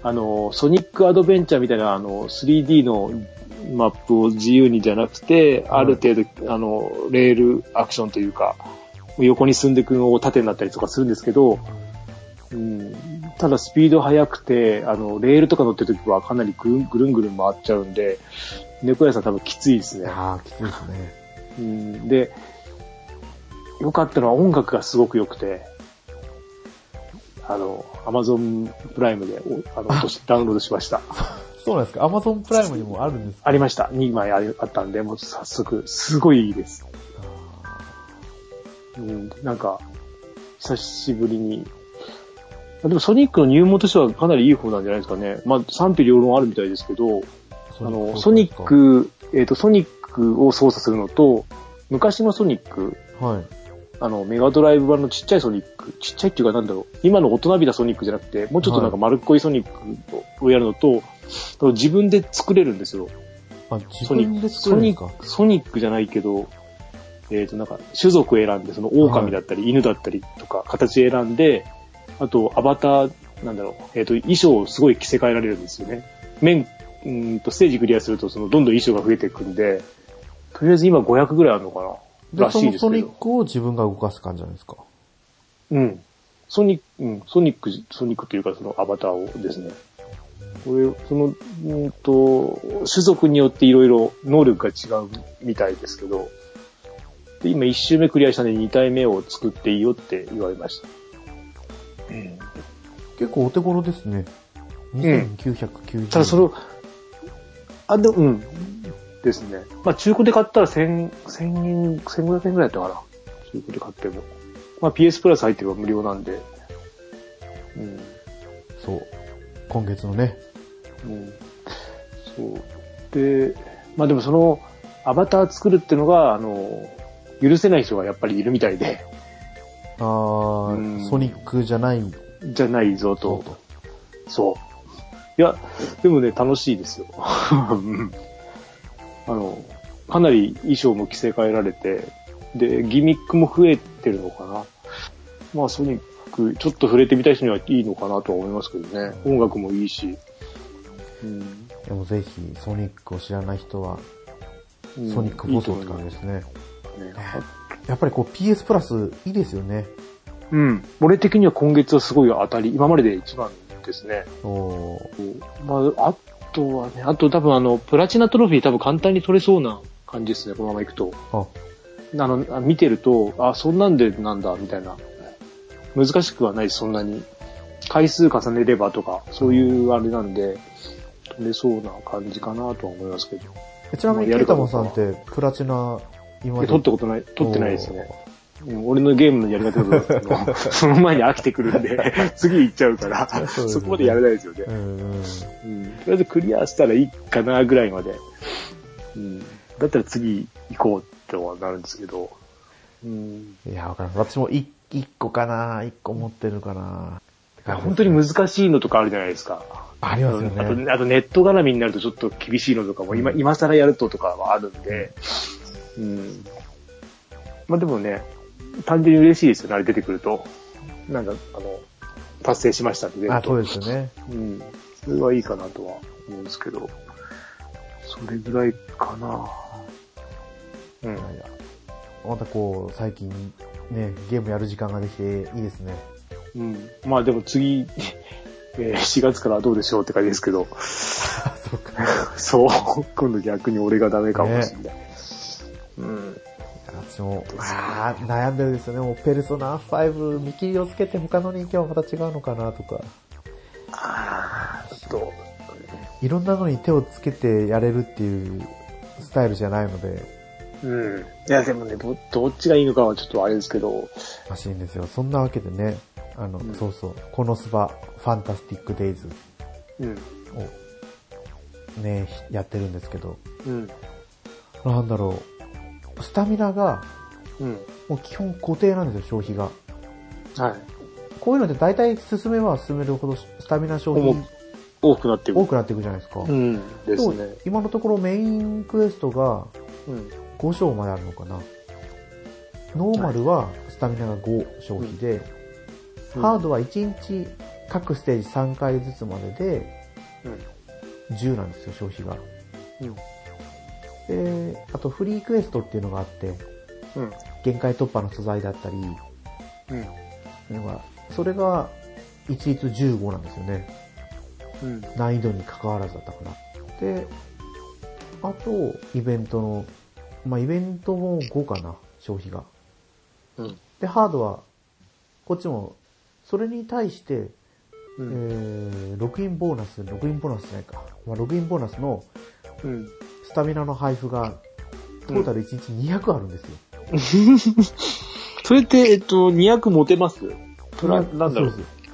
あの、ソニックアドベンチャーみたいな、あの、3D のマップを自由にじゃなくて、はいある程度、あの、レールアクションというか、横に進んでいくのを縦になったりとかするんですけど、うん、ただスピード速くて、あの、レールとか乗ってる時はかなりぐるんぐるんぐるん回っちゃうんで、猫屋さん多分きついですね。ああ、きついですね。うん、で、良かったのは音楽がすごく良くて、あの、アマゾンプライムでおあの ダウンロードしました。そうなんですか？アマゾンプライムにもあるんですか？ありました。2枚あったんで、もう早速、すごいいいです。うん、なんか、久しぶりに。あでもソニックの入門としてはかなりいい方なんじゃないですかね。まあ賛否両論あるみたいですけど、あの、ソニッ、ク、えっ、と、ソニックを操作するのと、昔のソニック、はい。あの、メガドライブ版のちっちゃいソニック、ちっちゃいっていうかなんだろう、今の大人びたソニックじゃなくて、もうちょっとなんか丸っこいソニックをやるのと、あと自分で作れるんですよ。あ、自ソニック、分で作ソニるか？ック、ソニックじゃないけど、えっ、と、なんか、種族選んで、その狼だったり、犬だったりとか、形選んで、あと、アバター、なんだろう、えっ、と、衣装をすごい着せ替えられるんですよね。面、うーんと、ステージクリアすると、その、どんどん衣装が増えていくんで、とりあえず今500ぐらいあるのかなで、らしいですけど。ソニックを自分が動かす感じなんですか？うん。ソニック、うん、ソニック、ソニックというか、そのアバターをですね。これ、その、うんと、種族によっていろいろ能力が違うみたいですけど、で今一周目クリアしたんで2体目を作っていいよって言われました。うん。結構お手頃ですね。2990円。ただその、あ、でも、うん。ですね。まあ中古で買ったら1000、1000円、1500円ぐらいだったかな。中古で買っても。まあ PS プラス入ってれば無料なんで。うん。そう。今月のね。うん。そう。で、まあでもその、アバター作るっていうのが、あの、許せない人がやっぱりいるみたいで、あー、うんソニックじゃないじゃないぞぞと。そう。いや、でもね、楽しいですよ。う んあの、かなり衣装も着せ替えられて、で、ギミックも増えてるのかな。まあ、ソニック、ちょっと触れてみたい人にはいいのかなとは思いますけどね。音楽もいいし。うん。でもぜひ、ソニックを知らない人は、うんソニックボスって感じですね。ね。やっぱりこう PS プラスいいですよね。うん。俺的には今月はすごい当たり、今までで一番ですね。おーまあ、あとはね、あと多分あの、プラチナトロフィー多分簡単に取れそうな感じですね、このまま行くと。あ、あの、あ見てると、あ、そんなんでなんだ、みたいな。難しくはないそんなに。回数重ねればとか、そういうあれなんで、取れそうな感じかなとは思いますけど。えちなみに、ケイタマさんって、プラチナ、今取ったことない、取ってないですね。うん俺のゲームのやり方だと、その前に飽きてくるんで、次行っちゃうから、そそこまでやれないですよねう。んうん。うん。とりあえずクリアしたらいいかなぐらいまで。うん。だったら次行こうってはなるんですけど。うん。いや、わからん。私も一一個かな一個持ってるかな本当に難しいのとかあるじゃないですか。ありますよあとね。あとネット絡みになるとちょっと厳しいのとかも今、今更やるととかはあるんで、うん。まあでもね、単純に嬉しいですよね、あれ出てくると。なんか、あの、達成しましたんで、あ、そうですよね。うん。それはいいかなとは思うんですけど、それぐらいかな。うんまたこう、最近、ね、ゲームやる時間ができていいですね。うん。まあでも次、えー4月からどうでしょうって感じですけど、あ、そうか。そう、今度逆に俺がダメかもしれない。うん。私も、あー悩んでるんですよね。もうペルソナ5見切りをつけて他の人気はまた違うのかなとか。ああ、ちょっと、いろんなのに手をつけてやれるっていうスタイルじゃないので、うん。いやでもね、ど、どっちがいいのかはちょっとあれですけど、らしいんですよ。そんなわけでね、あの、うんそうそう、このスバ、ファンタスティックデイズうん。をね、やってるんですけど、うん。なんだろう、スタミナがうん。もう基本固定なんですよ、消費が。はい。こういうのって大体進めば進めるほどスタミナ消重費多くなっていく。多くなっていくじゃないですか。うん。ですね。今のところメインクエストがうん。5章まであるのかな。ノーマルはスタミナが5消費で、うんハードは1日各ステージ3回ずつまででうん。10なんですよ、消費が。うん。で、あとフリークエストっていうのがあって、うん。限界突破の素材だったり、うん。のがそれが一律15なんですよね。うん。難易度に関わらずだったかな。で、あと、イベントの、まあ、イベントも5かな、消費が。うん。で、ハードは、こっちも、それに対して、うえん。ー、ログインボーナス、ログインボーナスじゃないか。まあ、ログインボーナスのうん。スタミナの配布が、トータル1日200あるんですよ。それって、えっと、200持てます？プラなんだろう？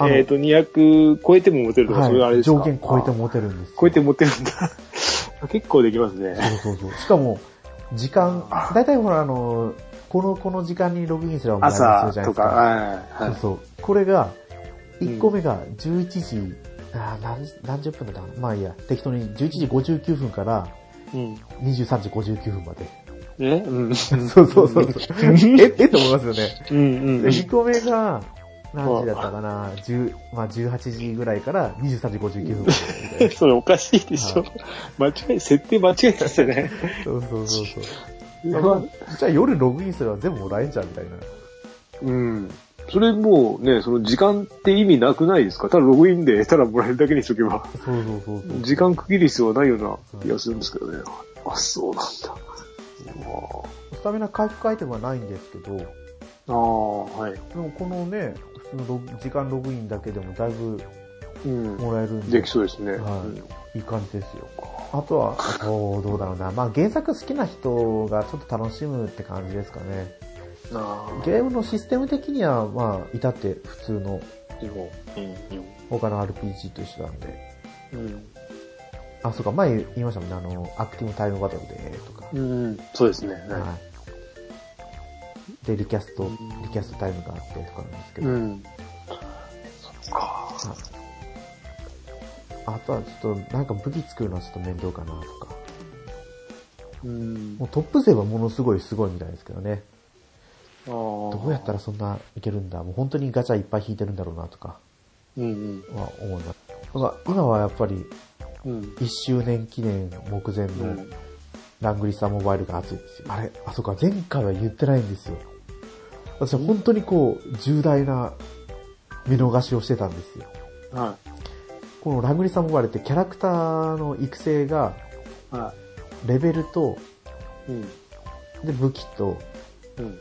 えっと、200超えても持てるとか、そういうあれですか？上限超えてあ持てるんですよ。超えて持てるんだ。結構できますね。そうそうそう。しかも、時間、だいたいほらあの、この、この時間にログインすればもらじゃないですか。はい。はいそうそう。これが、1個目が11時、あー何何十分だったかな？まあいいや、適当に11時59分からうん。23時59分まで。ねうん。そうそうそうそう。え、え？と思いますよね。うんうんで、2個目が、何時だったかな？10、まあ18時ぐらいから23時59分。それおかしいでしょは。間違え、設定間違えたっすよね。そうそうそうそう。まあ、じゃあ夜ログインすれば全部もらえんじゃんみたいな。うん。それもうね、その時間って意味なくないですか？ただログインでただもらえるだけにしとけば、そうそうそうそう。時間区切る必要はないような気がするんですけどね。あ、そうなんだ。スタミナ回復アイテムはないんですけど、でああ、はい。もこのね、普通の時間ログインだけでもだいぶうん。もらえるんで、できそうですね。はいいい感じですよ。あとは、あとどうだろうな。まあ原作好きな人がちょっと楽しむって感じですかね。ゲームのシステム的には、まあ、至って普通の。他の RPG と一緒なんで。うん。あ、そうか、前言いましたもんね。あの、アクティブタイムバトルで、とか。うん。そうですね。ははい。で、リキャスト、リキャストタイムがあってとかなんですけい。ど。ん。そっか。はいあとはちょっと、なんか武器作るのはちょっと面倒かなとか。うん。もうトップ勢はものすごいすごいみたいですけどね。どうやったらそんないけるんだ？もう本当にガチャいっぱい引いてるんだろうなとかうんは思います。なんか今はやっぱりうん。うん。1周年記念目前のうん。ラングリサモバイルが熱いですよ。あれ、あ、そっか、前回は言ってないんですよ。私は本当にこう、重大な見逃しをしてたんですよ。はこのラングリサモバイルってキャラクターの育成が、い。はレベルと、い。うん。で、武器と、うん。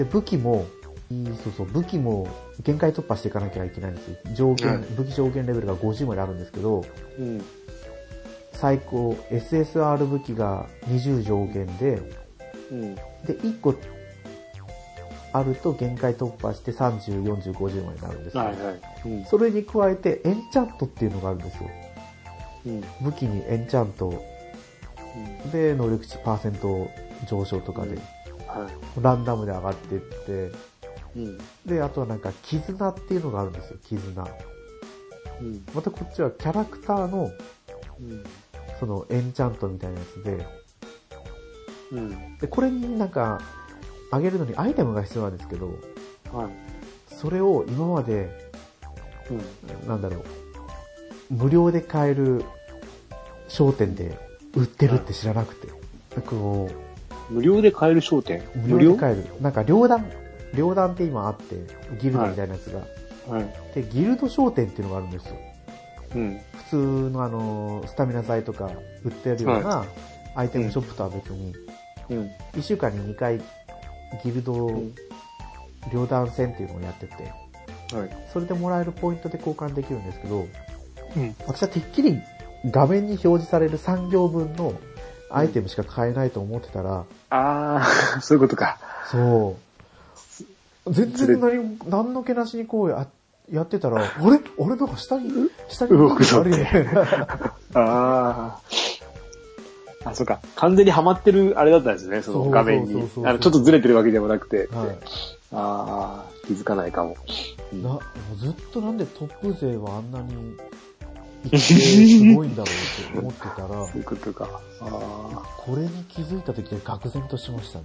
で、武器も、いいそうそう、武器も限界突破していかなきゃいけないんですよ。上限、うん武器上限レベルが50まであるんですけど、うん。最高、SSR 武器が20上限で、うん。で、1個あると限界突破して30、40、50までなるんですよ。はいはい。うん。それに加えて、エンチャントっていうのがあるんですよ。うん。武器にエンチャントで、能力値パーセント上昇とかで、はランダムで上がっていって、い。うん。で、あとはなんか、絆っていうのがあるんですよ、絆。うん。またこっちはキャラクターの、うん。その、エンチャントみたいなやつで、うん。で、これになんか、上げるのにアイテムが必要なんですけど、はい。それを今まで、うん。なんだろう、無料で買える商店で売ってるって知らなくて、こ無料で買える商店？う、無料で買える。なんか、両団、両団って今あって、ギルドみたいなやつが。はい。で、ギルド商店っていうのがあるんですよ。うん。普通のあの、スタミナ剤とか売ってるようなアイテムショップとは別に、うん。1週間に2回ギルドうん両団戦っていうのをやってて、はい。それでもらえるポイントで交換できるんですけど、うん。私はてっきり画面に表示される3行分のアイテムしか買えないと思ってたら、ああ、そういうことか。そう。全然何、何の気なしにこうややってたら、あれ？あれなんか下に、下に動くぞあ。あ あ。あ、そうか。完全にはまってるあれだったんですね、その画面にちょっとずれてるわけでもなくて。はい。ああ、気づかないかも。うんな、もうずっとなんでトップ勢はあんなに、すごいんだろうって思ってたら、そういうことか。あこれに気づいた時で愕然としましたね。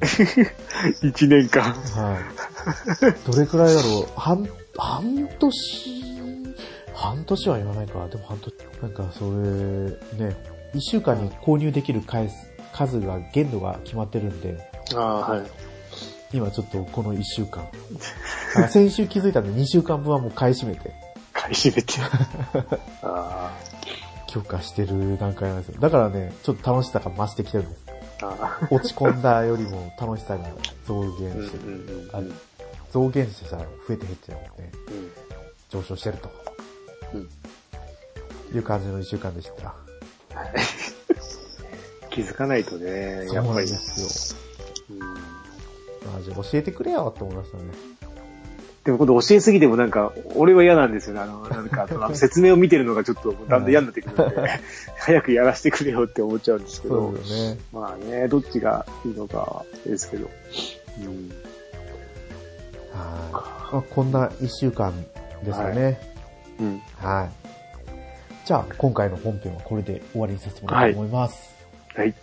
あ。一年間。はい。どれくらいだろう半、半年、半年は言わないか。でも半年。なんかそれ、ね、一週間に購入できる回数、数が、限度が決まってるんで、ああ、はい。今ちょっとこの一週間。あ先週気づいたんで2週間分はもう買い占めて、買い占めて。してる段階なんですよ。だからね、ちょっと楽しさが増してきてるんです。あ落ち込んだよりも楽しさが増減うんうんしてる。うんあ増減してさ、増えて減っちゃうので、うん上昇してると。うんいう感じの一週間でした。気づかないとね、やっぱり。ですよ。うんマジ教えてくれよって思いましたね。でも今度教えすぎてもなんか、俺は嫌なんですよね。あの、なんか、説明を見てるのがちょっとだんだん嫌になってくるんで、早くやらせてくれよって思っちゃうんですけどね。まあね、どっちがいいのかはですけど。うん。はい。まあ、こんな一週間ですよね。うん。はい。じゃあ、今回の本編はこれで終わりにさせてもらいたいと思います。はい。はい、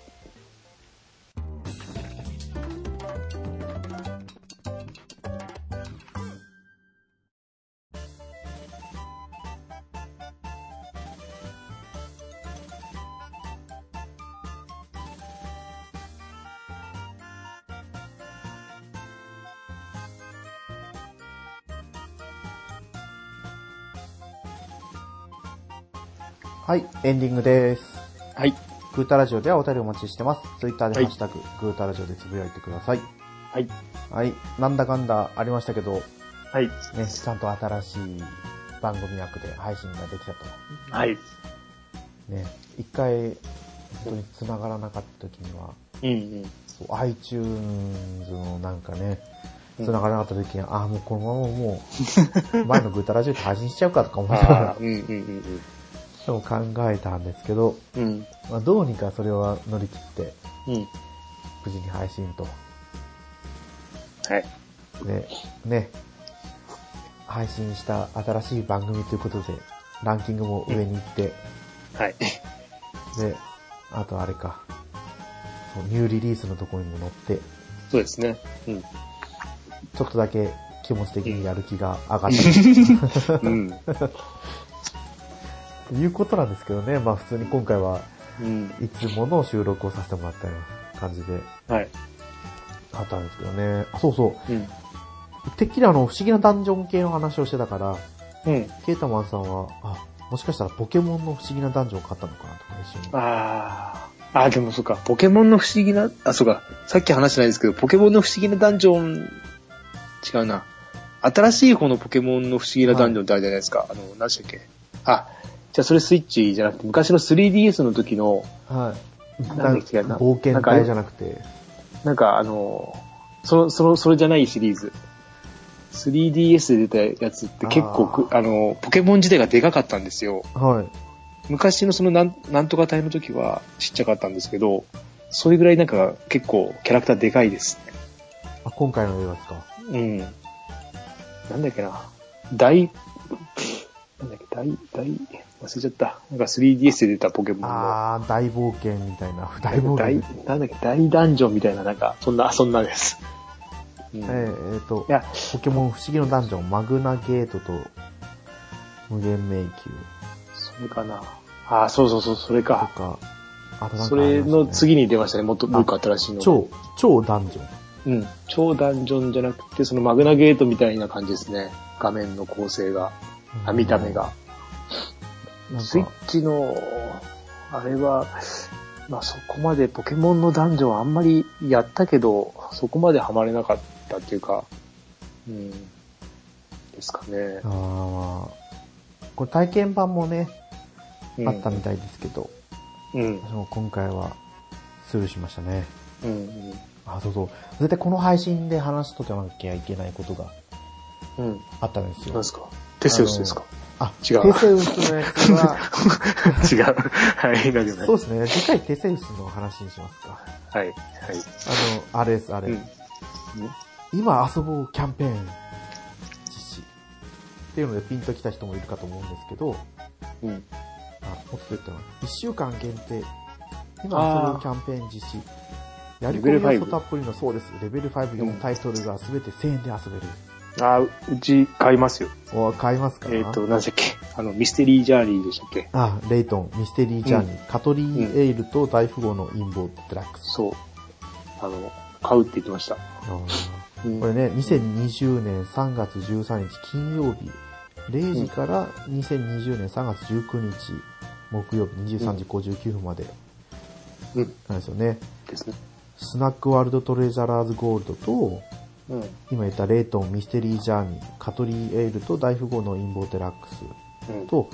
エンディングです。はい。グータラジオではお便りお待ちしてます。ツイッターではいハッシュタグ、グータラジオでつぶやいてください。はい。はい。なんだかんだありましたけど、はい。ね、ちゃんと新しい番組枠で配信ができたと。はい。ね、一回、本当に繋がらなかった時には、うんうん。そう iTunes のなんかね、うん繋がらなかった時に、ああ、もうこのままもう、前のグータラジオって配信しちゃうかとか思いながらああ、、うんうんうんでも考えたんですけど、うん。うん。まあ、どうにかそれは乗り切って、うん。無事に配信と。はい。で、ね、配信した新しい番組ということで、ランキングも上に行って、はい。で、あとあれか、そうニューリリースのところにも載って、そうですね。うん。ちょっとだけ気持ち的にやる気が上がった。うん。ということなんですけどね、まあ普通に今回はうん。いつもの収録をさせてもらったような感じではい。あったんですけどね。あ、そうそう。うん。てっきりあの、不思議なダンジョン系の話をしてたから、うん。ケータマンさんは、あ、もしかしたらポケモンの不思議なダンジョンを買ったのかなとか一瞬。ああ。あ、でもそうか、ポケモンの不思議な、あ、そうか、さっき話してないですけど、ポケモンの不思議なダンジョン、違うな。新しい方のポケモンの不思議なダンジョンってあるじゃないですか。あの、何でしたっけ？あ、じゃあそれスイッチじゃなくて、昔の 3DS の時の、はい。なんだっけな冒険隊じゃなくて、なんかあの、その、その、それじゃないシリーズ。3DS で出たやつって結構く、あの、ポケモン自体がでかかったんですよ。はい。昔のそのなん、なんとか隊の時はちっちゃかったんですけど、それぐらいなんか結構キャラクターでかいですね。あ、今回の映画ですか？うん。なんだっけな。大、なんだっけ、大、大、忘れちゃった。なんか 3DS で出たポケモンの。あー、大冒険みたいな。大冒大険。なんだっけ、大ダンジョンみたいな、なんか、そんな、そんなです。うんえーえーとい、や、ポケモン不思議のダンジョン、マグナゲートと無限迷宮それかな。あ、そうそうそう、それとか。か、あとなんかそれの次に出ましたね、もっともう一個新しいの。超、超ダンジョン。うん。超ダンジョンじゃなくて、そのマグナゲートみたいな感じですね。画面の構成が。あ、見た目が。スイッか、チの、あれは、まあそこまでポケモンのダンジョンあんまりやったけど、そこまでハマれなかったっていうか、うん。ですかね。あーこれ体験版もね、うんあったみたいですけど、うん。今回はスルーしましたね。うん。うん。あ、そうそう。絶対この配信で話しとかなきゃいけないことがうん。あったんですよ何で。すか？テセウスですか？あ、違うテセウスのやつは、違う。はい、大丈夫ねそうですね。次回テセウスの話にしますか。はい。はい。あの、あれです、あれ。うん。今遊ぼうキャンペーン実施。っていうのでピンときた人もいるかと思うんですけど、うん。あ、もっと言ったの。1週間限定。今遊ぼうキャンペーン実施。やり込みレベル5要素たっぷりのそうです。レベル54タイトルが全て1000円で遊べる。あ、うち買いますよ。お買いますか？えっ、と、何でしたっけ？あの、ミステリージャーニーでしたっけ？あ、レイトン、ミステリージャーニー、カトリーエイルと大富豪の陰謀デラックス。そう。あの、買うって言ってました。これね、2020年3月13日金曜日、0時から2020年3月19日木曜日23時59分までうん。なんですよね。ですね。スナックワールドトレジャラーズゴールドと、うん。今言ったレイトンミステリージャーニー、カトリーエールと大富豪の陰謀デラックスうん。と、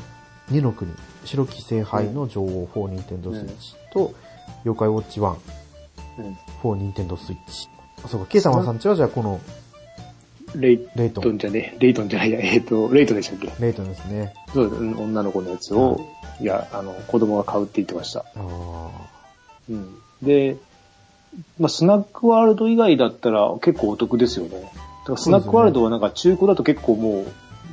二の国、白き聖杯の女王4ニンテンドースイッチと、妖怪ウォッチ1、うん。4ニンテンドースイッチ。あ、そうか、ケイタマンさんちはじゃあこのレイレイトン、じゃねレイトンじゃないや、えっ、と、レイトンでしたっけ？レイトンですね。そう、うん女の子のやつを、いや、あの、子供が買うって言ってました。ああ。うん。で、まあ、スナックワールド以外だったら結構お得ですよね。だからスナックワールドはなんか中古だと結構も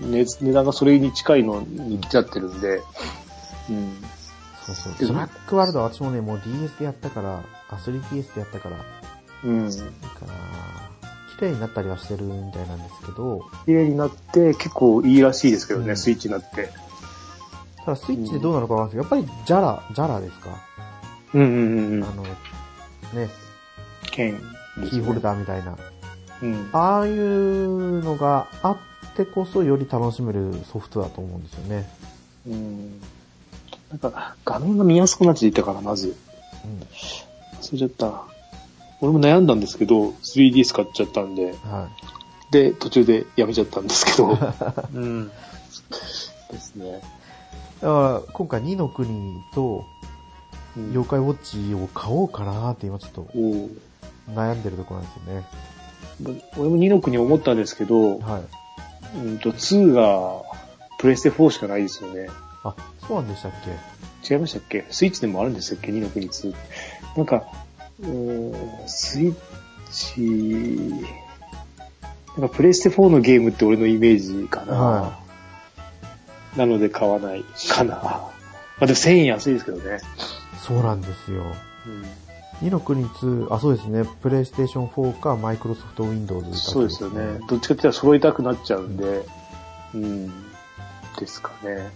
う、ね、値段がそれに近いのに来ちゃってるんで、うん。そうそう。でスナックワールドは私もね、もう DS でやったから、あ、3DS でやったから、うん。かな綺麗になったりはしてるみたいなんですけど、綺麗になって結構いいらしいですけどね、うんスイッチになって。ただスイッチでどうなのかわかんないですけど、やっぱりジャラ、ジャラですか、うんうんうんうん。あの、ね、剣、キーホルー。ダーみたいな。うん。ああいうのがあってこそより楽しめるソフトだと思うんですよね。うん。なんか、画面が見やすくなっていったから、まず。うん。忘れちゃった。俺も悩んだんですけど、3DS 買っちゃったんで、はで、途中でやめちゃったんですけど。うん。ですね。い。だから、今回2の国と、うん妖怪ウォッチを買おうかなって今ちょっと悩んでるところなんですよね。俺も2の国思ったんですけど、はい。うんと、2が、プレステ4しかないですよね。あ、そうなんでしたっけ？違いましたっけ？スイッチでもあるんでしたっけ ?2 の国2。なんか、うーんスイッチ、なんかプレステ4のゲームって俺のイメージかな。はなので買わないかな。まあでも1000円安いですけどね。そうなんですよ。うん、2の国2、あ、そうですね。プレイステーション4かマイクロソフトウィンドウズだけそうですよね。どっちかって言ったら揃えたくなっちゃうんで、うん、ですかね。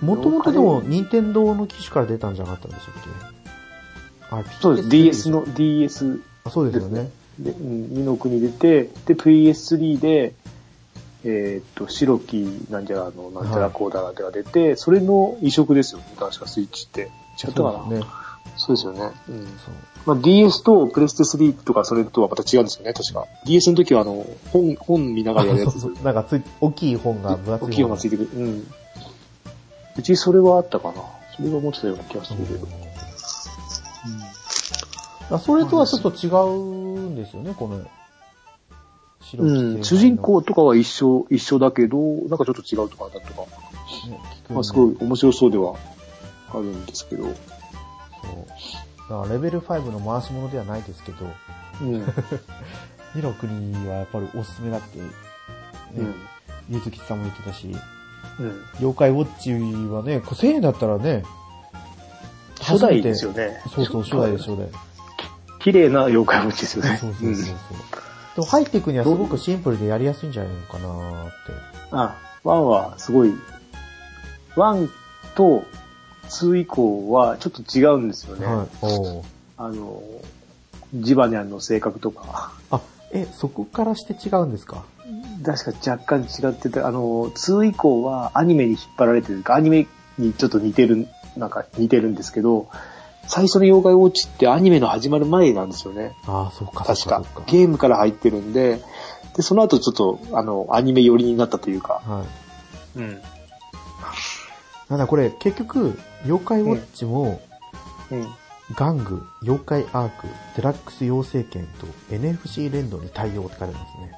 もともとでも、任天堂の機種から出たんじゃなかったんでしたっけ？あ、そうです。PS3 DS の、DS あ、そうですよね。で、うん、2の国出て、で、PS3 で、えーっと、白木なんじゃらの、なんちゃらこうだらが出て、それの移植ですよね。確かスイッチって。違ったかなそうですね。そうですよね。うん。そう。まあ、DS とプレステ3とかそれとはまた違うんですよね、確か。DS の時はあの、本、本見ながらやるやつ そうそうなんかつい、大きい本が分厚い大きい本がついてくる。うん。うちそれはあったかな。それが持ってたような気がするけど。あそれとはちょっと違うんですよね、この。白う木ん。主人公とかは一緒、一緒だけど、なんかちょっと違うとかだとか。ね、まあ、すごい面白そうではあるんですけど。そう。だからレベル5の回し物ではないですけど、うん。うん。二の国はやっぱりおすすめだって、ね、ゆずきさんも言ってたし、うん。妖怪ウォッチはね、これ1000円だったらね、初代ですよね。そうそう、初代です、初代。綺麗な妖怪ウォッチですよね。そうそうそうそう。でも入っていくにはすごくシンプルでやりやすいんじゃないのかなーって。うんあ、1はすごい、1と2以降はちょっと違うんですよね。はい。あの、ジバニャンの性格とか。あ、え、そこからして違うんですか？確か若干違ってて、あの、2以降はアニメに引っ張られてるか、アニメにちょっと似てる、なんか似てるんですけど、最初の妖怪ウォッチってアニメの始まる前なんですよね。ああ、そうか、確か。。ゲームから入ってるんで、で、その後ちょっと、あの、アニメ寄りになったというか。はい。うん。なんだこれ、結局、妖怪ウォッチも、うん。玩具、妖怪アーク、デラックス妖精剣と NFC 連動に対応って書いてますね。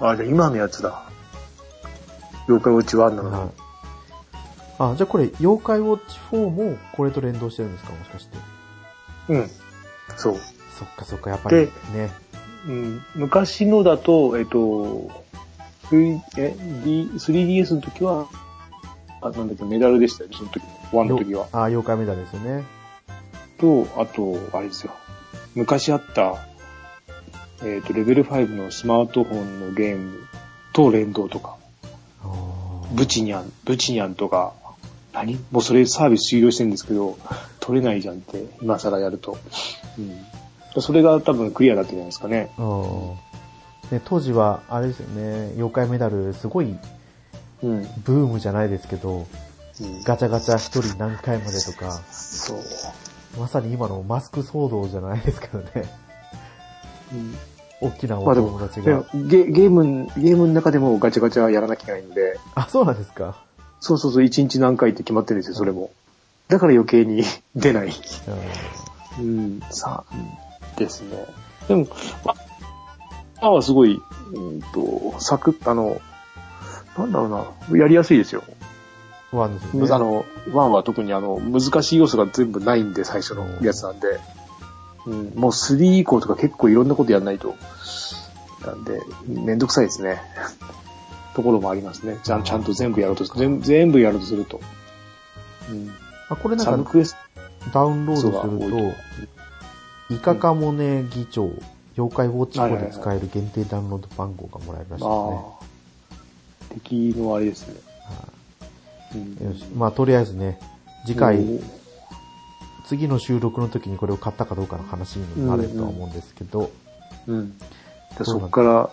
あ、じゃあ今のやつだ。妖怪ウォッチ1なのに。はい。あ、じゃあこれ、妖怪ウォッチ4もこれと連動してるんですか？もしかして。うん。そう。そっかそっか、やっぱりね。うん、昔のだと、えっと、3え D 3DS の時は、あ、なんだっけ、メダルでしたよね、その時の。1の時は。あ、妖怪メダルですよね。と、あと、あれですよ。昔あった、えっ、と、レベル5のスマートフォンのゲームと連動とか、あーブチニャン、ブチニャンとか、何？もうそれサービス終了してるんですけど、取れないじゃんって、今更やると。うん。それが多分クリアだったんじゃないですかね。うんね、当時は、あれですよね、妖怪メダル、すごいうん。ブームじゃないですけど、うんガチャガチャ一人何回までとか、そう。まさに今のマスク騒動じゃないですけどね。うん大きなお友達でもが。ゲゲーム、ゲームの中でもガチャガチャやらなきゃいけないんで、あ、そうなんですか。そうそうそう、1日何回って決まってるんですよ、それも。だから余計に 出ない。うんうん、さあ、ですね。でも、まあはすごい、うんと、サクッ、あの、なんだろうな、やりやすいですよ。ワンですね。むあの、ワンは特にあの、難しい要素が全部ないんで、最初のやつなんで。うん、もう3以降とか結構いろんなことやんないと。なんで、めんどくさいですね。ところもありますね。ちゃんちゃんと全部やろうと、全全部やろうとすると。うん。あこれなサブんかクエスダウンロードすると、イカカモネ議長、妖怪ウォッチコで使える限定ダウンロード番号がもらえるらしいですね。敵のあれですね。うんよし。まあ、とりあえずね、次回、うん次の収録の時にこれを買ったかどうかの話になるとは思うんですけど、うん。でそこから、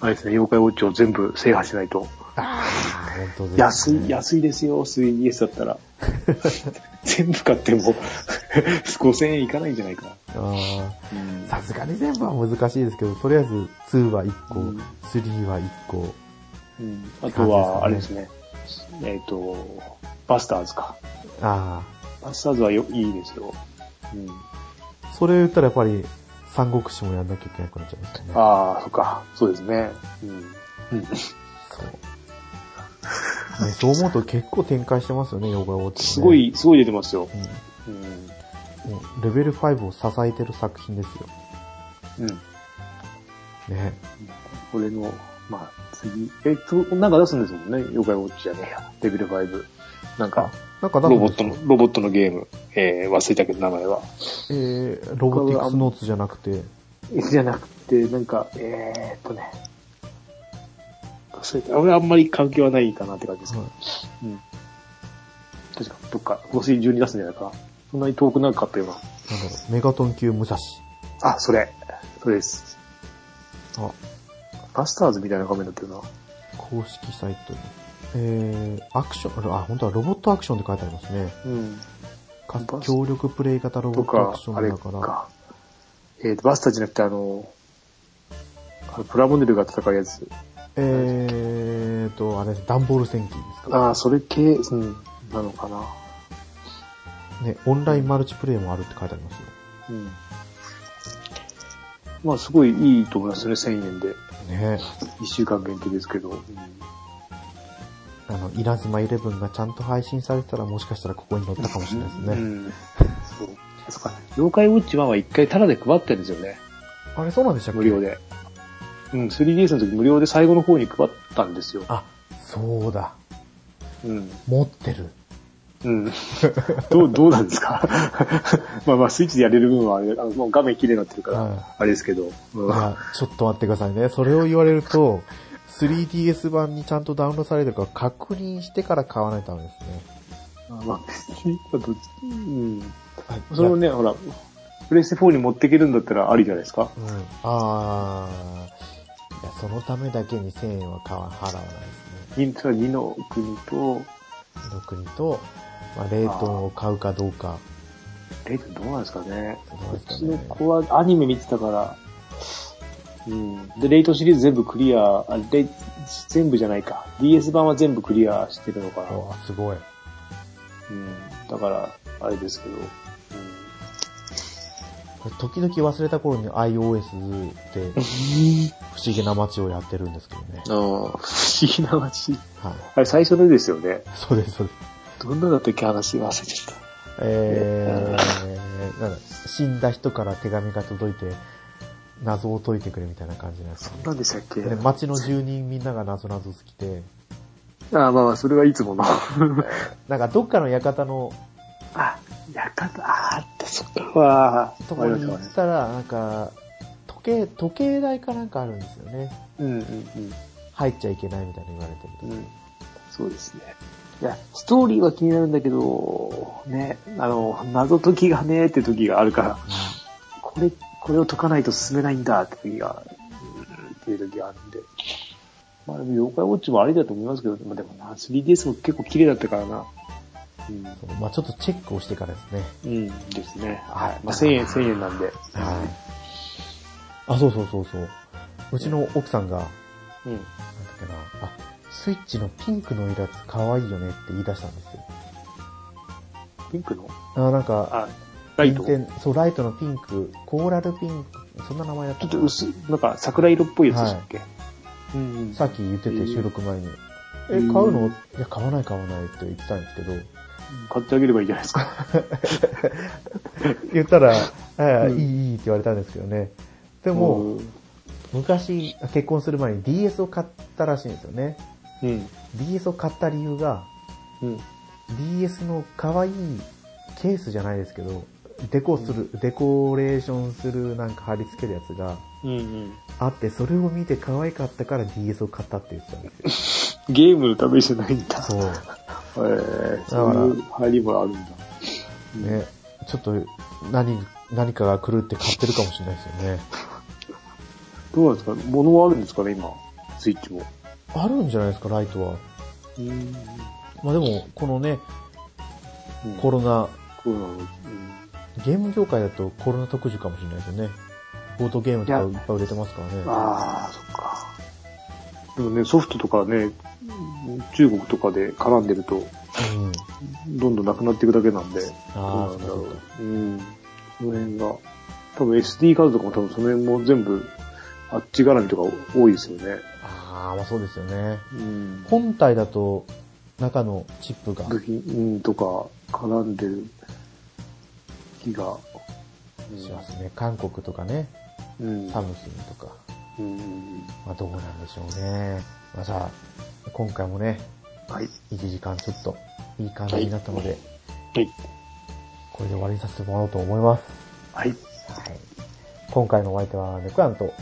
あれですね、妖怪ウォッチを全部制覇しないと。ああ、本当です、ね。安い、安いですよ、3DS だったら。全部買っても、5000円いかないんじゃないかな。さすがに全部は難しいですけど、とりあえず2は1個、うん3は1個、うんあとは、あれですね。えっ、と、バスターズか。あバスターズはよいいですよ。うん、あ、それ言ったらやっぱり三国志もやんなきゃいけなくなっちゃいますよね。ああ、そっか。そうですね。うん。うん、そう。ね、そう思うと結構展開してますよね、妖怪ウォッチ、ね。すご。い、すごい出てますよ。うんうん。もうレベル5を支えてる作品ですよ。うん。ね。これの、まあ、次、え、つなんか出すんですもんね。妖怪ウォッチじゃねえや。レベル5。なんか、なんかロボットのの、ロボットのゲーム。えー、忘れたけど、名前は。えー、ロボティクスノーツじゃなくて、じゃなくて、なんか、えーっとね。忘れた。俺あんまり関係はないかなって感じですけど。うん。確か、どっか、今年中に出すんじゃないかな。そんなに遠くなかったような。なんだろう、メガトン級武蔵。あ、それ。それです。あ、バスターズみたいな画面だったよな。公式サイトに。えー、アクション、あ、本当はロボットアクションって書いてありますね。うん。協力プレイ型ロボとットアかクショ、ンだから。か。えーと、バスターじゃなくて、あの、あのプラモデルが戦うやつ。えーと、あれダンボール戦記ですか？ああ、それ系、うん、なのかな。ね、オンラインマルチプレイもあるって書いてありますよ。うん。まあ、すごいいいと思いますね、1000円で。ね1週間限定ですけど。あの、稲妻イレブンがちゃんと配信されてたらもしかしたらここに載ったかもしれないですね。うん。そう。そっか。妖怪ウォッチ1は一回タダで配ってるんですよね。あれそうなんでしたっけ？無料。で。うん、3DS の時無料で最後の方に配ったんですよ。あ、そうだ。うん。持ってる。うん。どう、どうなんですか？まあまあ、スイッチでやれる分はあれ、あのもう画面綺麗になってるから、うんあれですけど。うんちょっと待ってくださいね。それを言われると、3DS 版にちゃんとダウンロードされてるか確認してから買わないとダメですね。まあ、別に、まあどっちうん。はいそれをね、ほら、プレステ4に持っていけるんだったらありじゃないですか。うん。あー。いや、そのためだけに1000円は買わ払わないですね。二それは二の国と、の国と、まあ、レートンを買うかどうか。レイトンどうなんですかね。うですかねの子はアニメ見てたから、うん。で、レイトンシリーズ全部クリア、あレイ全部じゃないか。DS 版は全部クリアしてるのかな。おすごい。うん。だから、あれですけど。これ時々忘れた頃に iOS で 不思議な街をやってるんですけどね。うん。ああ、不思議な街。はい。あれ最初のですよね。そうです、そうです。どんなだったっけ話忘れちゃっえー、なんだ、死んだ人から手紙が届いて、謎を解いてくれみたいな感じなんですた。ねそんなんでしたっけ？で街の住人みんなが謎々好きで、ああ、まあまあ、それはいつもの。なんかどっかの館のあ、館、ああって、そっか。わあ、ところに行ったら、なんか、時計、時計台かなんかあるんですよね。うんうん入っちゃいけないみたいな言われてるうん。うん。そうですね。いや、ストーリーは気になるんだけど、ね、あの、謎解きがね、って時があるから、これ、これを解かないと進めないんだって時が、うん、っていう時があるんで。まあでも、妖怪ウォッチもありだと思いますけど、まあでもな、3DS も結構綺麗だったからな。うん。まあちょっとチェックをしてからですね。うんですね。はい。まあ1000円、1000円なんで。はい。あ、そうそうそうそう。うちの奥さんが、うん。なんだっけな、あ、スイッチのピンクのイラつ可愛いよねって言い出したんですよ。ピンクの？あ、なんか、あ、ライト？そう、ライトのピンク、コーラルピンク、そんな名前だったかなょっと薄い、なんか桜色っぽいやつでしたっけ、うんうん。さっき言ってて収録前に。え、うん買うの？いや、買わない買わないって言ってたんですけど、買ってあげればいいじゃないですか。言ったら、あうんいいいいって言われたんですけどね。でも、うん、昔、結婚する前に DS を買ったらしいんですよね。うん。DS を買った理由が、うん。DS の可愛いケースじゃないですけど、デコする、デコレーションするなんか貼り付けるやつがうんうん。あって、それを見て可愛かったから DS を買ったって言ってたんですよ。ゲームのためじゃないんだ。そう。えー、そういう入りもあるんだ。ね、ちょっと何、何かが来るって買ってるかもしれないですよね。どうなんですか物はあるんですかね、今。スイッチも。あるんじゃないですか、ライトは。うん。まあでも、このね、ココロナ、ロナの、うんゲーム業界だとコロナ特需かもしれないですよね。ボードゲームとかいっぱい売れてますからね。ああ、そっか。でもね、ソフトとかね、中国とかで絡んでると、うん。どんどんなくなっていくだけなんで、ああ、どうなんだろそうかそうか。う。うん。その辺が、多分 SD カードとかも多分その辺も全部、あっち絡みとか多いですよね。ああ、まあそうですよね。うん。本体だと、中のチップが、部品、うん、とか絡んでる気が。しますね。韓国とかね、うん。サムスンとか。うん。まあどうなんでしょうね。まあじゃあ、今回もね、はい。1時間ちょっといい感じになったので、はい。これで終わりにさせてもらおうと思います。はい。はい。今回のお相手はネクアンと、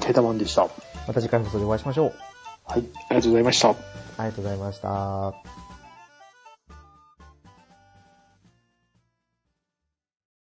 ケータマンでした。また次回の放送でお会いしましょう。はい。ありがとうございました。ありがとうございました。